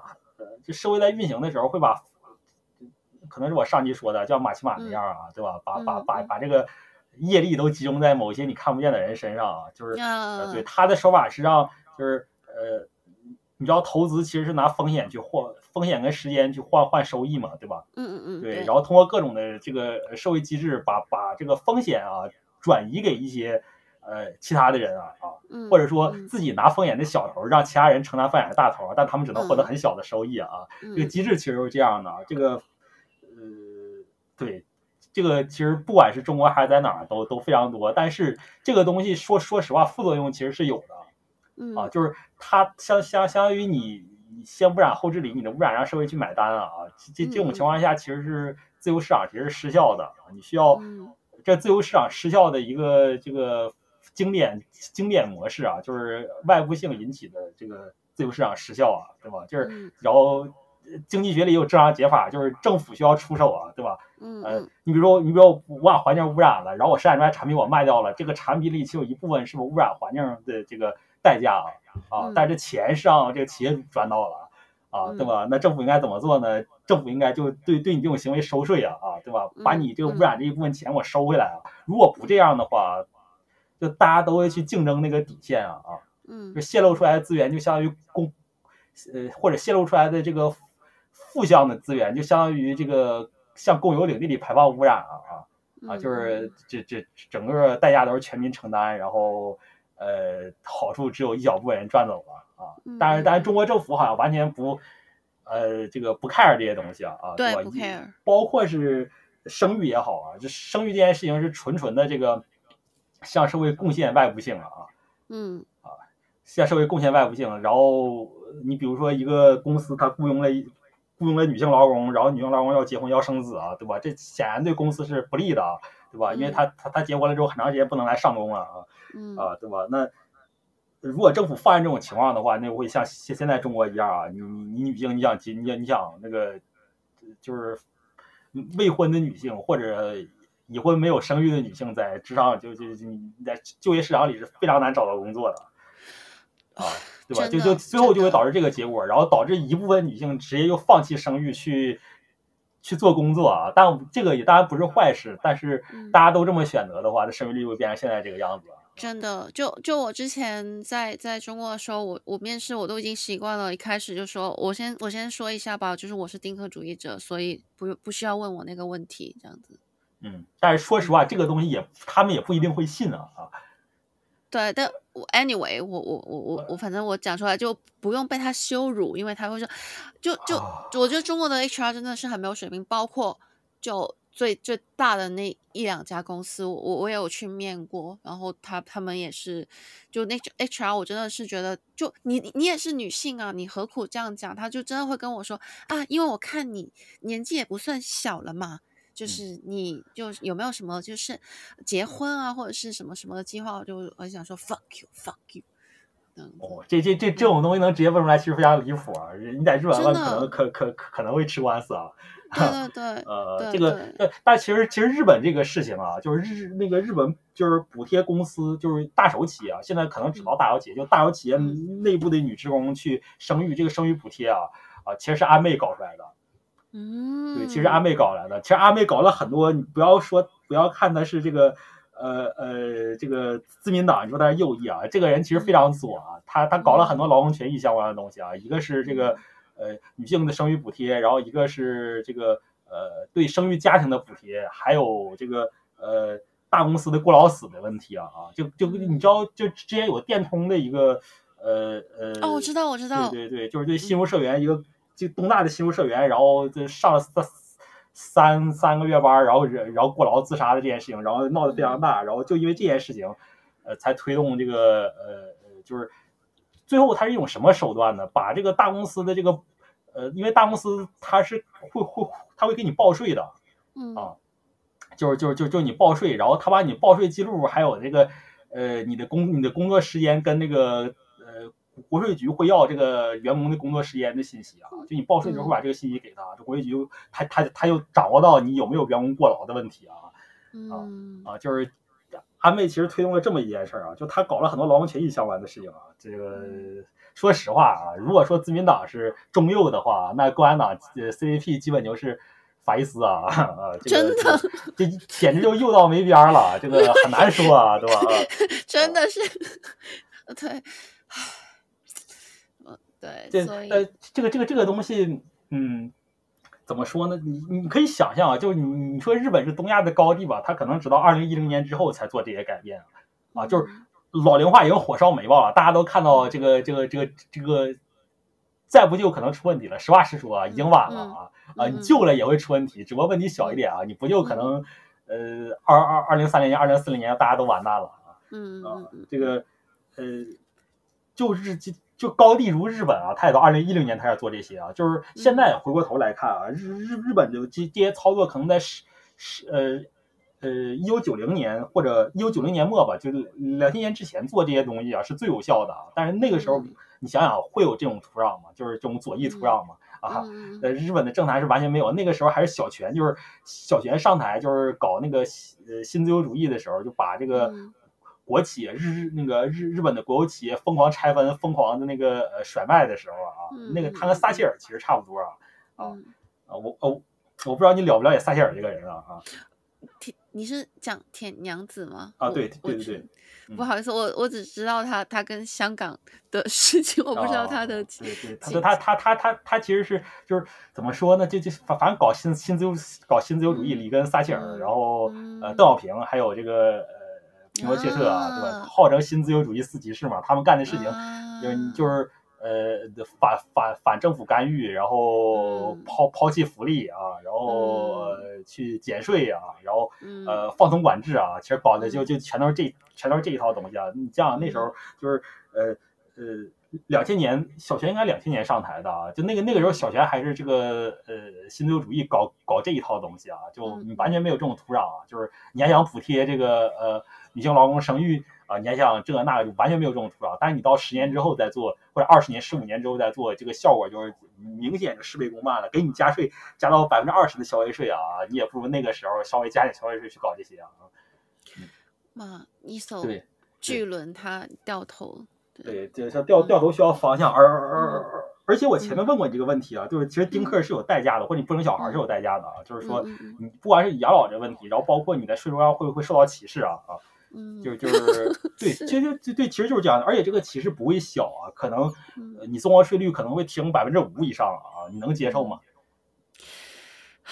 就社会在运行的时候会把，可能是我上期说的叫马奇马那样啊，对吧？把把把把这个业力都集中在某些你看不见的人身上啊，就是，呃，对他的手法是让就是呃。你知道投资其实是拿风险去换风险跟时间去换换收益嘛，对吧？嗯嗯嗯。对，然后通过各种的这个社会机制把，把把这个风险啊转移给一些呃其他的人啊啊，或者说自己拿风险的小头，让其他人承担风险的大头，但他们只能获得很小的收益啊。这个机制其实是这样的，这个呃对，这个其实不管是中国还是在哪儿都都非常多，但是这个东西说说实话副作用其实是有的。啊，就是它相相相当于你先污染后治理，你的污染让社会去买单啊！这这种情况下，其实是自由市场其实是失效的。你需要这自由市场失效的一个这个经典经典模式啊，就是外部性引起的这个自由市场失效啊，对吧？就是然后经济学里也有正常解法，就是政府需要出手啊，对吧？嗯，呃，你比如说你比如说我把环境污染了，然后我生产出来产品我卖掉了，这个产品里其实有一部分是不是污染环境的这个。代价啊啊！但是钱是让这个企业主赚到了啊，对吧？那政府应该怎么做呢？政府应该就对对你这种行为收税啊啊，对吧？把你这个污染这一部分钱我收回来啊！如果不这样的话，就大家都会去竞争那个底线啊啊！嗯，就泄露出来的资源就相当于公呃或者泄露出来的这个负向的资源就相当于这个向公有领地里排放污染啊啊啊！就是这这整个代价都是全民承担，然后。呃，好处只有一小部分人赚走了啊！但是，但是中国政府好像完全不，呃，这个不 care 这些东西啊啊，对，吧不 care。包括是生育也好啊，这生育这件事情是纯纯的这个向社会贡献外部性了啊，嗯啊，向社会贡献外部性。然后你比如说一个公司，它雇佣了雇佣了女性劳工，然后女性劳工要结婚要生子啊，对吧？这显然对公司是不利的，对吧？因为他他他结婚了之后很长时间不能来上工了啊，啊，对吧？那如果政府放任这种情况的话，那会像现现在中国一样啊，你你女性你想结你你想那个就是未婚的女性或者已婚没有生育的女性在职场就就就你在就业市场里是非常难找到工作的啊。对吧？就就最后就会导致这个结果，然后导致一部分女性直接又放弃生育去去做工作啊。但这个也当然不是坏事，但是大家都这么选择的话，这生育率会变成现在这个样子。真的，就就我之前在在中国的时候，我我面试我都已经习惯了，一开始就说我先我先说一下吧，就是我是丁克主义者，所以不不需要问我那个问题，这样子。嗯，但是说实话，这个东西也他们也不一定会信啊啊。对，但我 anyway，我我我我我反正我讲出来就不用被他羞辱，因为他会说，就就我觉得中国的 HR 真的是很没有水平，包括就最最大的那一两家公司，我我也有去面过，然后他他们也是，就那 HR 我真的是觉得，就你你也是女性啊，你何苦这样讲？他就真的会跟我说啊，因为我看你年纪也不算小了嘛。就是你就有没有什么就是结婚啊或者是什么什么的计划？我就我想说 fuck you fuck you。哦，这这这这种东西能直接问出来，其实非常离谱啊！你在日本问可能可可可能会吃官司啊。对对对。*laughs* 呃，这个呃，但其实其实日本这个事情啊，就是日那个日本就是补贴公司，就是大手企业啊，现在可能只到大小企业，就大小企业内部的女职工去生育，这个生育补贴啊啊，其实是安倍搞出来的。嗯，对，其实阿妹搞来的，其实阿妹搞了很多。你不要说，不要看她是这个，呃呃，这个自民党，你说他是右翼啊，这个人其实非常左啊。他他搞了很多劳动权益相关的东西啊，一个是这个呃女性的生育补贴，然后一个是这个呃对生育家庭的补贴，还有这个呃大公司的过劳死的问题啊啊，就就你知道，就之前有个电通的一个呃呃，哦，我知道，我知道，对对对，就是对新入社员一个。就东大的新入社员，然后就上了三三三个月班，然后然后过劳自杀的这件事情，然后闹得非常大，然后就因为这件事情，呃，才推动这个呃，就是最后他是一种什么手段呢？把这个大公司的这个呃，因为大公司他是会会他会给你报税的，嗯啊，就是就是就就你报税，然后他把你报税记录还有那个呃你的工你的工作时间跟那个。国税局会要这个员工的工作时间的信息啊，就你报税的时候会把这个信息给他，这国税局他他他又掌握到你有没有员工过劳的问题啊，啊啊，就是安倍其实推动了这么一件事儿啊，就他搞了很多劳动权益相关的事情啊。这个说实话啊，如果说自民党是中右的话，那共产党呃 CVP 基本就是法西斯啊 *laughs* 啊，这个、真的，这简直就右到没边儿了，这个很难说啊，对吧？*laughs* 真的是，*laughs* 对。对，这呃，这个这个这个东西，嗯，怎么说呢？你你可以想象啊，就你你说日本是东亚的高地吧，它可能直到二零一零年之后才做这些改变啊，就是老龄化已经火烧眉毛了，大家都看到这个这个这个这个，再不救可能出问题了。实话实说啊，已经晚了啊啊，你救了也会出问题，只不过问题小一点啊，你不救可能呃二二二零三零年、二零四零年大家都完蛋了啊，嗯啊，这个呃，就是这。就高地如日本啊，他也到二零一零年开始做这些啊。就是现在回过头来看啊，日日日本的这这些操作可能在十十呃呃一九九零年或者一九九零年末吧，就是两千年之前做这些东西啊是最有效的啊。但是那个时候你想想会有这种土壤吗？就是这种左翼土壤吗？啊，呃，日本的政坛是完全没有。那个时候还是小泉，就是小泉上台就是搞那个呃新自由主义的时候，就把这个。国企日日那个日日本的国有企业疯狂拆分、疯狂的那个呃甩卖的时候啊，嗯、那个他跟撒切尔其实差不多啊、嗯、啊啊我哦我不知道你了不了解撒切尔这个人啊啊，铁你是讲铁娘子吗？啊对对对对，不好意思，我我只知道他他跟香港的事情，我不知道他的、啊、对对他他他他他他其实是就是怎么说呢？就就反反正搞新新自由搞新自由主义，里根撒切尔，嗯、然后、嗯、呃邓小平还有这个。皮诺切特啊，对吧？号称新自由主义四骑士嘛，他们干的事情就就是呃反反反政府干预，然后抛抛弃福利啊，然后去减税啊，然后呃放松管制啊，其实搞的就就全都是这全都是这一套东西啊。你像那时候就是呃呃两千年小泉应该两千年上台的啊，就那个那个时候小泉还是这个呃新自由主义搞搞这一套东西啊，就你完全没有这种土壤啊，就是你还想补贴这个呃女性劳工生育啊，你还想这个那个，就完全没有这种土壤。但是你到十年之后再做，或者二十年、十五年之后再做，这个效果就是明显就事倍功半了。给你加税加到百分之二十的消费税啊，你也不如那个时候稍微加点消费税去搞这些啊。妈，一手巨轮它掉头。对，就像掉掉头需要方向，而而而而且我前面问过你这个问题啊，就是其实丁克是有代价的，或者你不生小孩是有代价的啊，就是说你不管是养老这个问题，然后包括你在税收上会不会受到歧视啊啊，就 *laughs* 就是对，其实就对，其实就是这样的，而且这个歧视不会小啊，可能你综合税率可能会提升百分之五以上啊，你能接受吗？*sighs*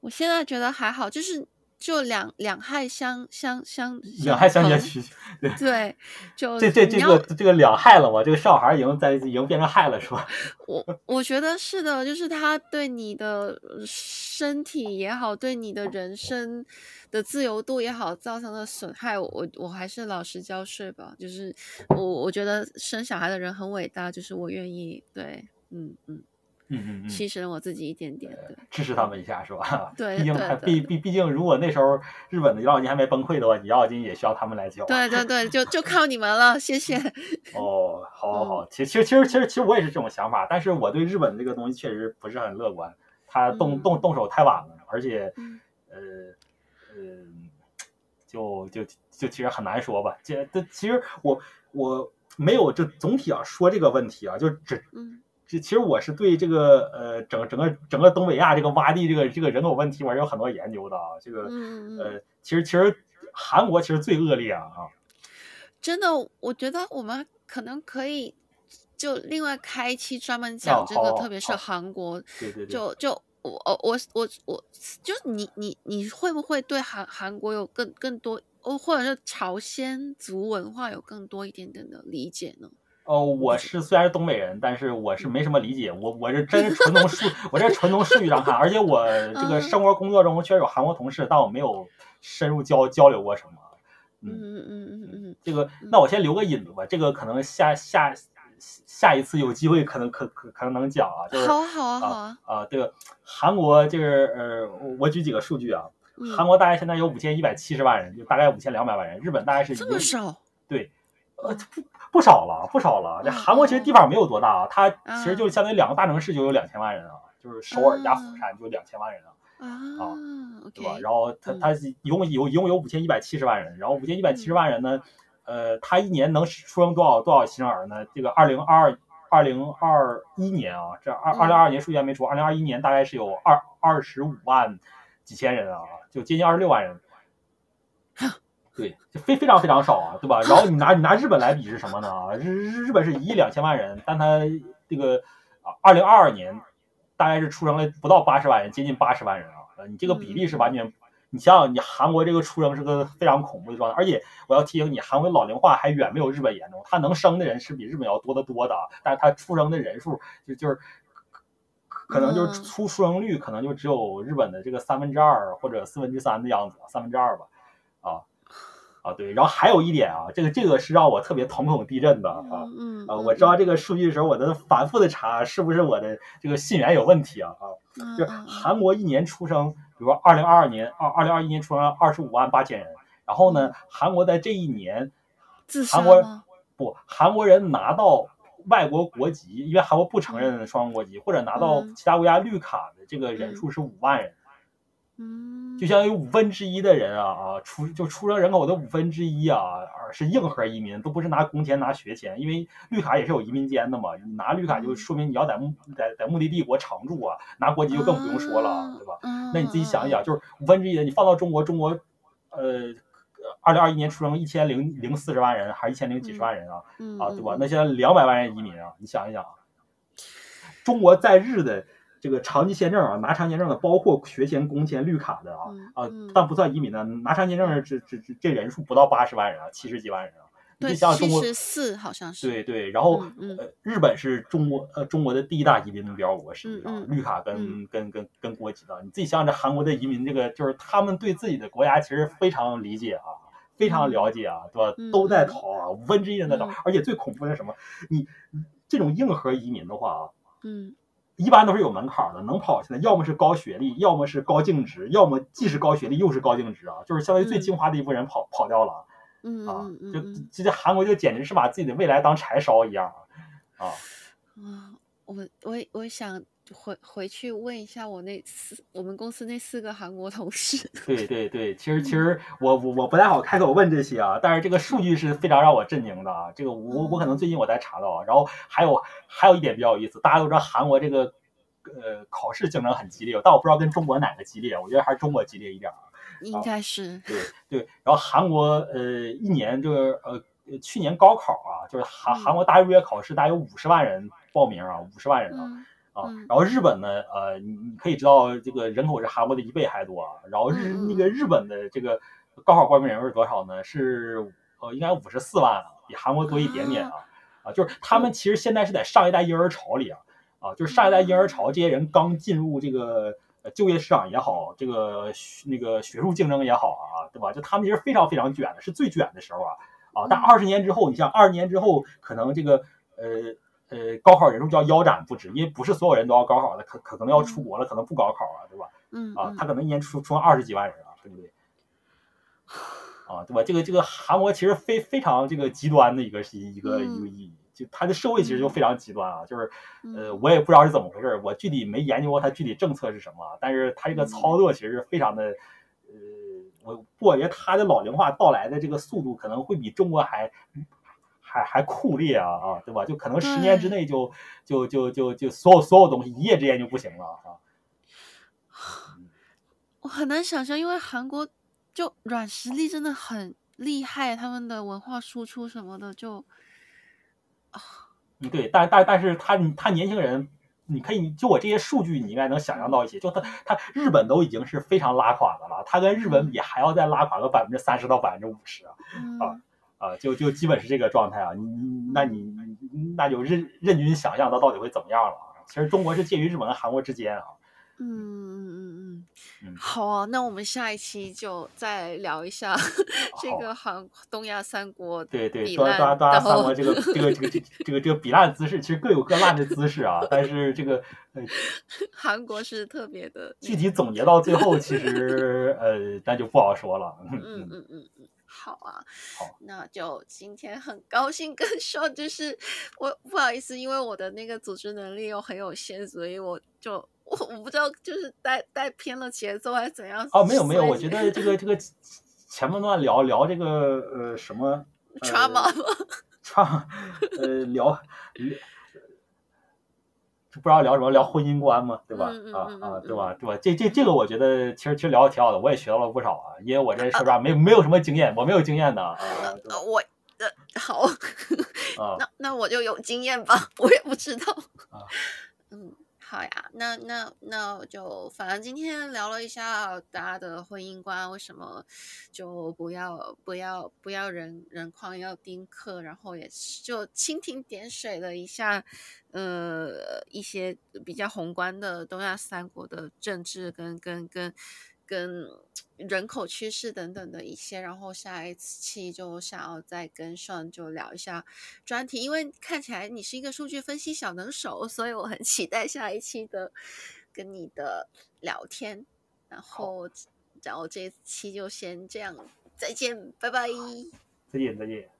我现在觉得还好，就是。就两两害相相相两害相权取，对 *laughs* 对，就这这这个这个两害了嘛，这个小孩已经在已经变成害了是吧？*laughs* 我我觉得是的，就是他对你的身体也好，对你的人生的自由度也好造成的损害，我我我还是老实交税吧。就是我我觉得生小孩的人很伟大，就是我愿意对，嗯嗯。嗯嗯嗯，牺牲我自己一点点的，支持他们一下是吧？*laughs* 对，毕竟还毕毕毕竟，如果那时候日本的养老金还没崩溃的话，你养老金也需要他们来交。对对对，就就靠你们了，谢谢。*laughs* 哦，好好好，其实其实其实其实其实我也是这种想法，但是我对日本这个东西确实不是很乐观，他动动动手太晚了，而且呃呃，就就就其实很难说吧。这这其实我我没有就总体啊说这个问题啊，就只嗯。这其实我是对这个呃整整个整个东北亚这个洼地这个这个人口问题我是有很多研究的啊，这个呃其实其实韩国其实最恶劣啊啊，真的，我觉得我们可能可以就另外开一期专门讲这个，特别是韩国，对对对，就就我我我我就是你你你会不会对韩韩国有更更多，或者是朝鲜族文化有更多一点点的理解呢？哦，我是虽然是东北人，但是我是没什么理解。我我是真纯从数，我这纯从数据上看，而且我 *laughs* 这个生活工作中确实有韩国同事，但我没有深入交交流过什么。嗯嗯嗯嗯嗯，这个那我先留个引子吧。这个可能下下下一次有机会可能可可可能能讲啊。就是好好啊好啊啊，这个韩国就是呃，我举几个数据啊。韩国大概现在有五千一百七十万人，就大概五千两百万人。日本大概是这么少？对，呃不。不少了，不少了。这韩国其实地方没有多大啊，它其实就相当于两个大城市就有两千万人啊，就是首尔加釜山就两千万人啊，啊，对吧？然后它它一共有一共有五千一百七十万人，然后五千一百七十万人呢，呃，它一年能出生多少多少新生儿呢？这个二零二二零二一年啊，这二二零二二年数据还没出，二零二一年大概是有二二十五万几千人啊，就接近二十六万人。*laughs* 对，就非非常非常少啊，对吧？然后你拿你拿日本来比是什么呢？日日日本是一亿两千万人，但它这个啊，二零二二年大概是出生了不到八十万人，接近八十万人啊。你这个比例是完全，你想想，你韩国这个出生是个非常恐怖的状态，而且我要提醒你，韩国老龄化还远没有日本严重，它能生的人是比日本要多得多的，但是它出生的人数就就是可能就是出出生率可能就只有日本的这个三分之二或者四分之三的样子，三分之二吧，啊。啊，对，然后还有一点啊，这个这个是让我特别瞳孔地震的啊，嗯，啊，我知道这个数据的时候，我在反复的查是不是我的这个信源有问题啊啊，就是韩国一年出生，比如说二零二二年二二零二一年出生二十五万八千人，然后呢，韩国在这一年，韩国不，韩国人拿到外国国籍，因为韩国不承认双国籍，或者拿到其他国家绿卡的这个人数是五万人。嗯，就相当于五分之一的人啊啊出就出生人口的五分之一啊，是硬核移民，都不是拿工钱拿学钱，因为绿卡也是有移民监的嘛。你拿绿卡就说明你要在目在在目的地国常住啊，拿国籍就更不用说了，对吧？那你自己想一想，就是五分之一的，你放到中国，中国呃，二零二一年出生一千零零四十万人，还是一千零几十万人啊？啊，对吧？那现在两百万人移民啊，你想一想，中国在日的。这个长期签证啊，拿长期签证的，包括学前、工签、绿卡的啊啊，但不算移民的，拿长期签证的这这这这人数不到八十万人啊，七十几万人啊。对，你想想中国七十四好像是。对对，然后呃，日本是中国呃中国的第一大移民目标国，实际上绿卡跟跟跟跟国籍的，你自己想想这韩国的移民，这个就是他们对自己的国家其实非常理解啊，非常了解啊，对吧？都在逃啊，五分之一人在逃，而且最恐怖的是什么？你这种硬核移民的话啊，嗯，一般都是有门槛的，能跑现在要么是高学历，要么是高净值，要么既是高学历又是高净值啊，就是相当于最精华的一部分人跑跑掉了，嗯啊，就这这韩国就简直是把自己的未来当柴烧一样啊，啊，啊，我我我想。回回去问一下我那四我们公司那四个韩国同事。对对对，其实其实我我我不太好开口问这些啊，但是这个数据是非常让我震惊的啊。这个我我可能最近我才查到，然后还有还有一点比较有意思，大家都知道韩国这个呃考试竞争很激烈，但我不知道跟中国哪个激烈，我觉得还是中国激烈一点啊。应该是。对对，然后韩国呃一年就是呃去年高考啊，就是韩韩国大学入学考试大约有五十万人报名啊，五十万人啊。嗯啊，然后日本呢，呃，你你可以知道这个人口是韩国的一倍还多啊。然后日那个日本的这个高考报名人数是多少呢？是呃，应该五十四万啊，比韩国多一点点啊。啊，就是他们其实现在是在上一代婴儿潮里啊，啊，就是上一代婴儿潮，这些人刚进入这个就业市场也好，这个那个学术竞争也好啊，对吧？就他们其实非常非常卷的，是最卷的时候啊。啊，但二十年之后，你像二十年之后，可能这个呃。呃，高考人数就要腰斩不止，因为不是所有人都要高考的，可可能要出国了，可能不高考啊，对吧？嗯啊，他可能一年出出二十几万人啊，对不对？啊，对吧？这个这个韩国其实非非常这个极端的一个一个一个意义，就他的社会其实就非常极端啊，就是呃，我也不知道是怎么回事，我具体没研究过他具体政策是什么，但是他这个操作其实是非常的，呃，我我觉得他的老龄化到来的这个速度可能会比中国还。还还酷烈啊啊，对吧？就可能十年之内就就就就就所有所有东西一夜之间就不行了啊！*sighs* 我很难想象，因为韩国就软实力真的很厉害，他们的文化输出什么的就啊，嗯，对，但但但是他他年轻人，你可以就我这些数据，你应该能想象到一些，就他他日本都已经是非常拉垮的了，他跟日本比还要再拉垮个百分之三十到百分之五十啊啊！啊，就就基本是这个状态啊，你你那你那就任任君想象它到底会怎么样了啊？其实中国是介于日本和韩国之间啊。嗯嗯嗯嗯，好啊，那我们下一期就再聊一下这个韩东亚三国。对对，东亚东亚三国这个这个这个这个这个这个比烂姿势，其实各有各烂的姿势啊。但是这个呃，*laughs* 韩国是特别的。具体总结到最后，其实呃，那就不好说了。嗯嗯嗯嗯。好啊，好，那就今天很高兴跟 Sean，就是我不好意思，因为我的那个组织能力又很有限，所以我就我我不知道就是带带偏了节奏还是怎样。哦，没有没有，我觉得这个这个前半段聊聊这个呃什么 trauma 吗？*laughs* 呃聊。不知道聊什么，聊婚姻观嘛，对吧？嗯、啊啊，对吧？对吧？这这这个我觉得其实其实聊的挺好的，我也学到了不少啊。因为我这说实话没没有什么经验，我没有经验的啊。我呃好，啊、*laughs* *laughs* 那那我就有经验吧，我也不知道。啊，*laughs* 嗯。好呀，那那那就反正今天聊了一下大家的婚姻观，为什么就不要不要不要人人框要丁克，然后也就蜻蜓点水了一下，呃，一些比较宏观的东亚三国的政治跟跟跟。跟人口趋势等等的一些，然后下一期就想要再跟 Sean 就聊一下专题，因为看起来你是一个数据分析小能手，所以我很期待下一期的跟你的聊天。然后，然后这期就先这样，再见，拜拜，再见，再见。